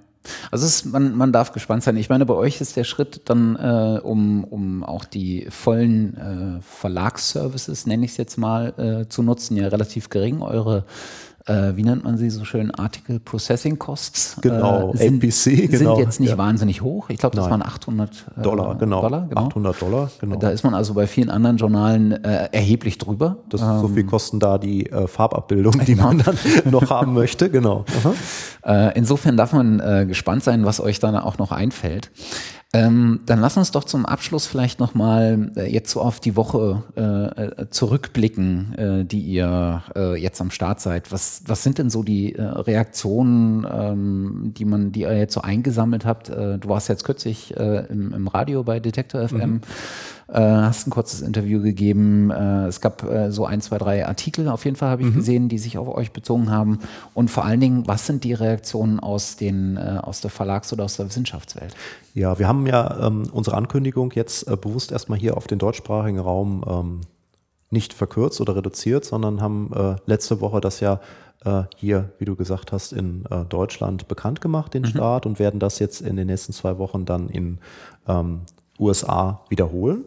Also ist, man, man darf gespannt sein. Ich meine, bei euch ist der Schritt dann, äh, um, um auch die vollen äh, Verlagsservices, nenne ich es jetzt mal, äh, zu nutzen, ja relativ gering. Eure äh, wie nennt man sie so schön, Article Processing Costs. Genau, äh, sind, APC, genau. Sind jetzt nicht ja. wahnsinnig hoch. Ich glaube, das Nein. waren 800 äh, Dollar, genau. Dollar, genau. 800 Dollar, genau. Da ist man also bei vielen anderen Journalen äh, erheblich drüber. Das ähm, so viel kosten da die äh, Farbabbildung, die man dann noch haben möchte, genau. Äh, insofern darf man gespannt sein, was euch dann auch noch einfällt. Ähm, dann lass uns doch zum Abschluss vielleicht nochmal äh, jetzt so auf die Woche äh, äh, zurückblicken, äh, die ihr äh, jetzt am Start seid. Was, was sind denn so die äh, Reaktionen, ähm, die man, die ihr jetzt so eingesammelt habt? Äh, du warst jetzt kürzlich im, im Radio bei Detektor FM. Mhm hast ein kurzes Interview gegeben. Äh, es gab äh, so ein, zwei, drei Artikel auf jeden Fall, habe ich mhm. gesehen, die sich auf euch bezogen haben. Und vor allen Dingen, was sind die Reaktionen aus, den, äh, aus der Verlags- oder aus der Wissenschaftswelt? Ja, wir haben ja ähm, unsere Ankündigung jetzt äh, bewusst erstmal hier auf den deutschsprachigen Raum ähm, nicht verkürzt oder reduziert, sondern haben äh, letzte Woche das ja hier, wie du gesagt hast, in Deutschland bekannt gemacht, den mhm. Start, und werden das jetzt in den nächsten zwei Wochen dann in ähm, USA wiederholen.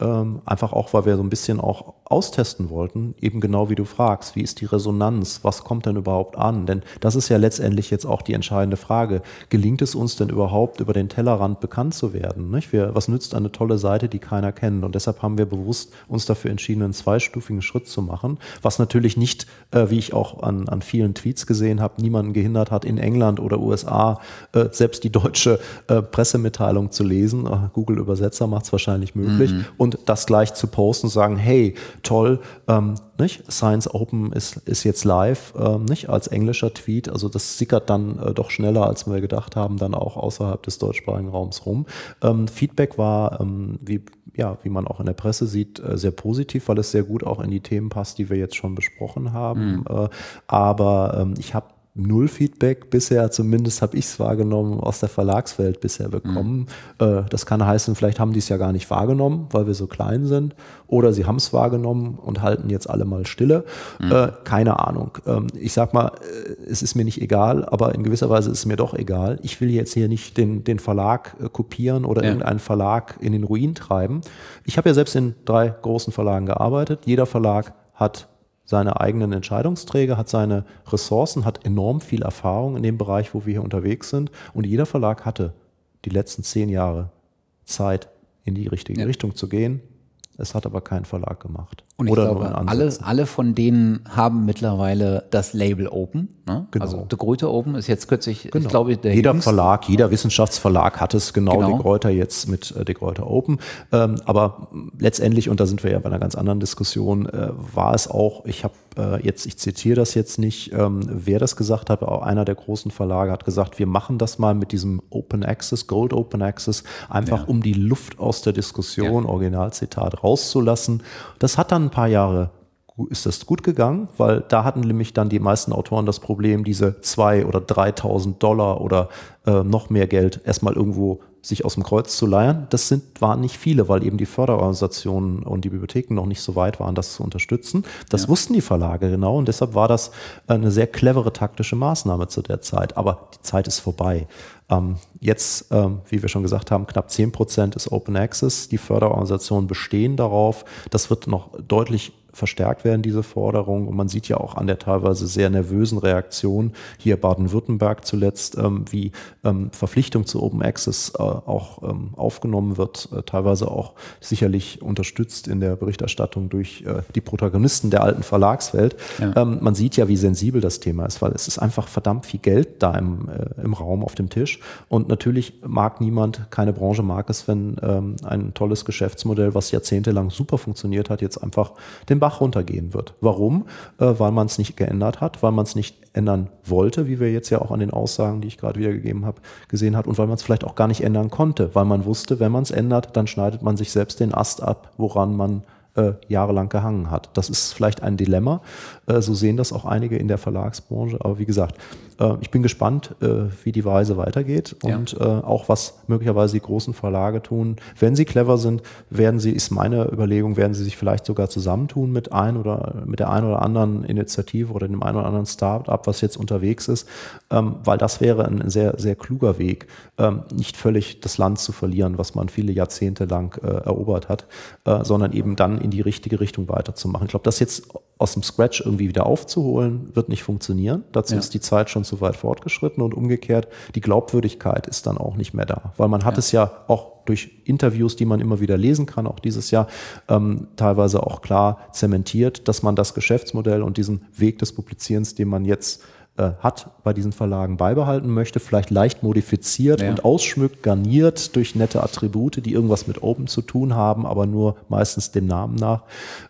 Ähm, einfach auch, weil wir so ein bisschen auch austesten wollten, eben genau wie du fragst, wie ist die Resonanz, was kommt denn überhaupt an? Denn das ist ja letztendlich jetzt auch die entscheidende Frage. Gelingt es uns denn überhaupt, über den Tellerrand bekannt zu werden? Nicht? Wir, was nützt eine tolle Seite, die keiner kennt? Und deshalb haben wir bewusst uns dafür entschieden, einen zweistufigen Schritt zu machen, was natürlich nicht, äh, wie ich auch an, an vielen Tweets gesehen habe, niemanden gehindert hat, in England oder USA äh, selbst die deutsche äh, Pressemitteilung zu lesen. Äh, Google Übersetzer macht es wahrscheinlich möglich. Mhm. Und das gleich zu posten und sagen, hey, toll, ähm, nicht? Science Open ist, ist jetzt live, ähm, nicht? Als englischer Tweet. Also das sickert dann äh, doch schneller, als wir gedacht haben, dann auch außerhalb des deutschsprachigen Raums rum. Ähm, Feedback war, ähm, wie, ja, wie man auch in der Presse sieht, äh, sehr positiv, weil es sehr gut auch in die Themen passt, die wir jetzt schon besprochen haben. Mhm. Äh, aber ähm, ich habe null Feedback bisher, zumindest habe ich es wahrgenommen, aus der Verlagswelt bisher bekommen. Mhm. das kann heißen, vielleicht haben die es ja gar nicht wahrgenommen, weil wir so klein sind, oder sie haben es wahrgenommen und halten jetzt alle mal Stille. Mhm. Äh, keine Ahnung. Ähm, ich sag mal, äh, es ist mir nicht egal, aber in gewisser Weise ist es mir doch egal. Ich will jetzt hier nicht den, den Verlag äh, kopieren oder ja. irgendeinen Verlag in den Ruin treiben. Ich habe ja selbst in drei großen Verlagen gearbeitet. Jeder Verlag hat seine eigenen Entscheidungsträger, hat seine Ressourcen, hat enorm viel Erfahrung in dem Bereich, wo wir hier unterwegs sind. Und jeder Verlag hatte die letzten zehn Jahre Zeit, in die richtige ja. Richtung zu gehen. Es hat aber kein Verlag gemacht. Und ich Oder glaube, alle, alle von denen haben mittlerweile das Label Open. Ne? Genau. Also De Gruyter Open ist jetzt kürzlich, genau. ich glaube, der Jeder jüngste. Verlag, jeder Wissenschaftsverlag hat es genau, genau. De Gruyter jetzt mit äh, De Gruyter Open. Ähm, aber letztendlich, und da sind wir ja bei einer ganz anderen Diskussion, äh, war es auch, ich habe äh, jetzt, ich zitiere das jetzt nicht, ähm, wer das gesagt hat, aber auch einer der großen Verlage hat gesagt, wir machen das mal mit diesem Open Access, Gold Open Access, einfach ja. um die Luft aus der Diskussion, ja. Originalzitat, rauszulassen. Das hat dann ein paar Jahre ist das gut gegangen, weil da hatten nämlich dann die meisten Autoren das Problem, diese zwei oder 3.000 Dollar oder äh, noch mehr Geld erstmal irgendwo sich aus dem Kreuz zu leiern. Das sind, waren nicht viele, weil eben die Förderorganisationen und die Bibliotheken noch nicht so weit waren, das zu unterstützen. Das ja. wussten die Verlage genau und deshalb war das eine sehr clevere taktische Maßnahme zu der Zeit. Aber die Zeit ist vorbei. Ähm, jetzt, ähm, wie wir schon gesagt haben, knapp 10 Prozent ist Open Access. Die Förderorganisationen bestehen darauf. Das wird noch deutlich verstärkt werden, diese Forderungen. Und man sieht ja auch an der teilweise sehr nervösen Reaktion hier Baden-Württemberg zuletzt, ähm, wie ähm, Verpflichtung zu Open Access äh, auch ähm, aufgenommen wird, äh, teilweise auch sicherlich unterstützt in der Berichterstattung durch äh, die Protagonisten der alten Verlagswelt. Ja. Ähm, man sieht ja, wie sensibel das Thema ist, weil es ist einfach verdammt viel Geld da im, äh, im Raum auf dem Tisch. Und natürlich mag niemand, keine Branche mag es, wenn ähm, ein tolles Geschäftsmodell, was jahrzehntelang super funktioniert hat, jetzt einfach den Bach runtergehen wird. Warum? Äh, weil man es nicht geändert hat, weil man es nicht ändern wollte, wie wir jetzt ja auch an den Aussagen, die ich gerade wiedergegeben habe, gesehen hat und weil man es vielleicht auch gar nicht ändern konnte, weil man wusste, wenn man es ändert, dann schneidet man sich selbst den Ast ab, woran man äh, jahrelang gehangen hat. Das ist vielleicht ein Dilemma. Äh, so sehen das auch einige in der Verlagsbranche. Aber wie gesagt, äh, ich bin gespannt, äh, wie die Reise weitergeht und ja. Äh, auch was möglicherweise die großen Verlage tun. Wenn sie clever sind, werden sie, ist meine Überlegung, werden sie sich vielleicht sogar zusammentun mit ein oder mit der einen oder anderen Initiative oder dem einen oder anderen Start-up, was jetzt unterwegs ist, ähm, weil das wäre ein sehr, sehr kluger Weg, ähm, nicht völlig das Land zu verlieren, was man viele Jahrzehnte lang erobert hat, sondern eben dann in die richtige Richtung weiterzumachen. Ich glaube, das jetzt aus dem Scratch irgendwie wieder aufzuholen, wird nicht funktionieren. Dazu ja. ist die Zeit schon zu weit fortgeschritten und umgekehrt, die Glaubwürdigkeit ist dann auch nicht mehr da. Weil man hat ja. es ja auch durch Interviews, die man immer wieder lesen kann, auch dieses Jahr ähm, teilweise auch klar zementiert, dass man das Geschäftsmodell und diesen Weg des Publizierens, den man jetzt äh, hat, bei diesen Verlagen beibehalten möchte, vielleicht leicht modifiziert ja. und ausschmückt, garniert durch nette Attribute, die irgendwas mit Open zu tun haben, aber nur meistens dem Namen nach,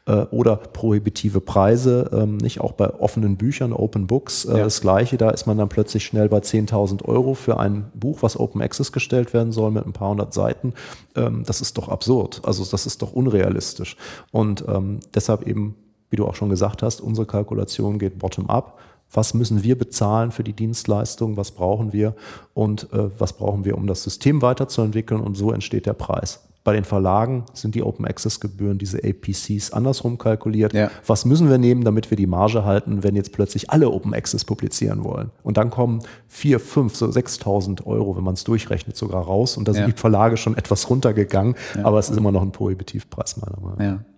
äh, oder prohibitive Preise, ähm, nicht auch bei offenen Büchern, Open Books, äh, ja. das gleiche, da ist man dann plötzlich schnell bei 10.000 Euro für ein Buch, was Open Access gestellt werden soll mit ein paar hundert Seiten. Ähm, das ist doch absurd, also das ist doch unrealistisch und ähm, deshalb eben wie du auch schon gesagt hast, unsere Kalkulation geht bottom-up was müssen wir bezahlen für die Dienstleistung, was brauchen wir und äh, was brauchen wir, um das System weiterzuentwickeln und so entsteht der Preis. Bei den Verlagen sind die Open Access Gebühren, diese APCs, andersrum kalkuliert. Ja. Was müssen wir nehmen, damit wir die Marge halten, wenn jetzt plötzlich alle Open Access publizieren wollen? Und dann kommen 4, 5, so 6.000 Euro, wenn man es durchrechnet, sogar raus. Und da sind ja. die Verlage schon etwas runtergegangen, ja. aber es ist immer noch ein Prohibitivpreis meiner Meinung nach.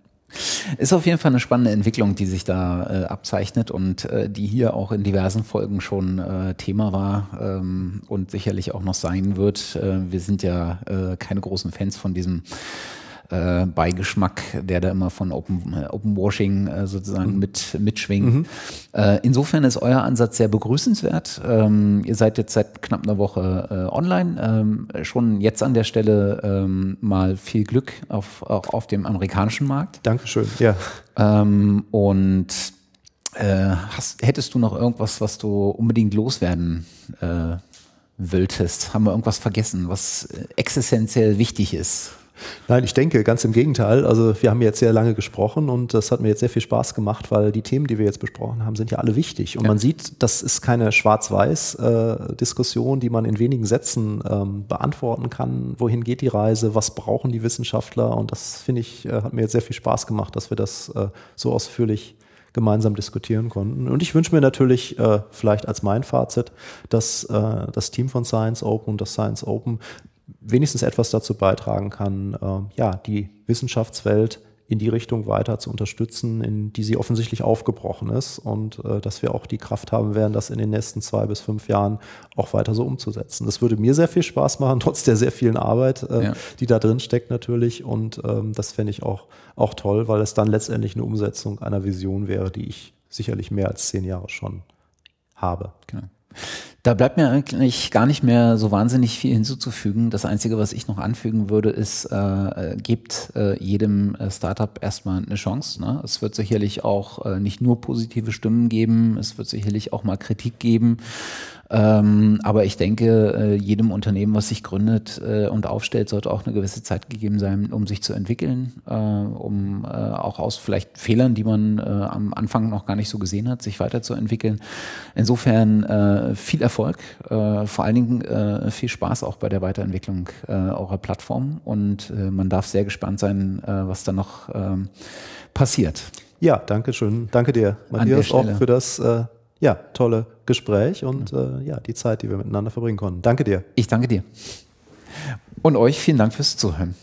Ist auf jeden Fall eine spannende Entwicklung, die sich da äh, abzeichnet und äh, die hier auch in diversen Folgen schon äh, Thema war ähm, und sicherlich auch noch sein wird. Äh, wir sind ja äh, keine großen Fans von diesem äh, Beigeschmack, der da immer von Open, äh, Open Washing äh, sozusagen mhm. mit, mitschwingt. Mhm. Äh, insofern ist euer Ansatz sehr begrüßenswert. Ähm, ihr seid jetzt seit knapp einer Woche äh, online. Ähm, schon jetzt an der Stelle ähm, mal viel Glück auf, auch auf dem amerikanischen Markt. Dankeschön, ja. Ähm, und äh, hast, hättest du noch irgendwas, was du unbedingt loswerden äh, wolltest? Haben wir irgendwas vergessen, was existenziell wichtig ist? Nein, ich denke ganz im Gegenteil. Also wir haben jetzt sehr lange gesprochen und das hat mir jetzt sehr viel Spaß gemacht, weil die Themen, die wir jetzt besprochen haben, sind ja alle wichtig. Und ja. man sieht, das ist keine Schwarz-Weiß-Diskussion, die man in wenigen Sätzen ähm, beantworten kann. Wohin geht die Reise? Was brauchen die Wissenschaftler? Und das finde ich, äh, hat mir jetzt sehr viel Spaß gemacht, dass wir das äh, so ausführlich gemeinsam diskutieren konnten. Und ich wünsche mir natürlich äh, vielleicht als mein Fazit, dass äh, das Team von Science Open und das Science Open wenigstens etwas dazu beitragen kann, äh, ja, die Wissenschaftswelt in die Richtung weiter zu unterstützen, in die sie offensichtlich aufgebrochen ist und äh, dass wir auch die Kraft haben werden, das in den nächsten zwei bis fünf Jahren auch weiter so umzusetzen. Das würde mir sehr viel Spaß machen, trotz der sehr vielen Arbeit, äh, ja. die da drin steckt natürlich. Und ähm, das fände ich auch, auch toll, weil es dann letztendlich eine Umsetzung einer Vision wäre, die ich sicherlich mehr als zehn Jahre schon habe. Genau. Da bleibt mir eigentlich gar nicht mehr so wahnsinnig viel hinzuzufügen. Das Einzige, was ich noch anfügen würde, ist, äh, gebt äh, jedem äh, Startup erstmal eine Chance. Ne? Es wird sicherlich auch äh, nicht nur positive Stimmen geben, es wird sicherlich auch mal Kritik geben. Ähm, aber ich denke, äh, jedem Unternehmen, was sich gründet äh, und aufstellt, sollte auch eine gewisse Zeit gegeben sein, um sich zu entwickeln, äh, um äh, auch aus vielleicht Fehlern, die man äh, am Anfang noch gar nicht so gesehen hat, sich weiterzuentwickeln. Insofern viel Erfolg, vor allen Dingen viel Spaß auch bei der Weiterentwicklung eurer Plattform und man darf sehr gespannt sein, was da noch ähm, passiert. Ja, danke schön. Danke dir, Matthias, auch für das ja, tolle Gespräch und äh, ja, die Zeit, die wir miteinander verbringen konnten. Danke dir. Ich danke dir. Und euch vielen Dank fürs Zuhören.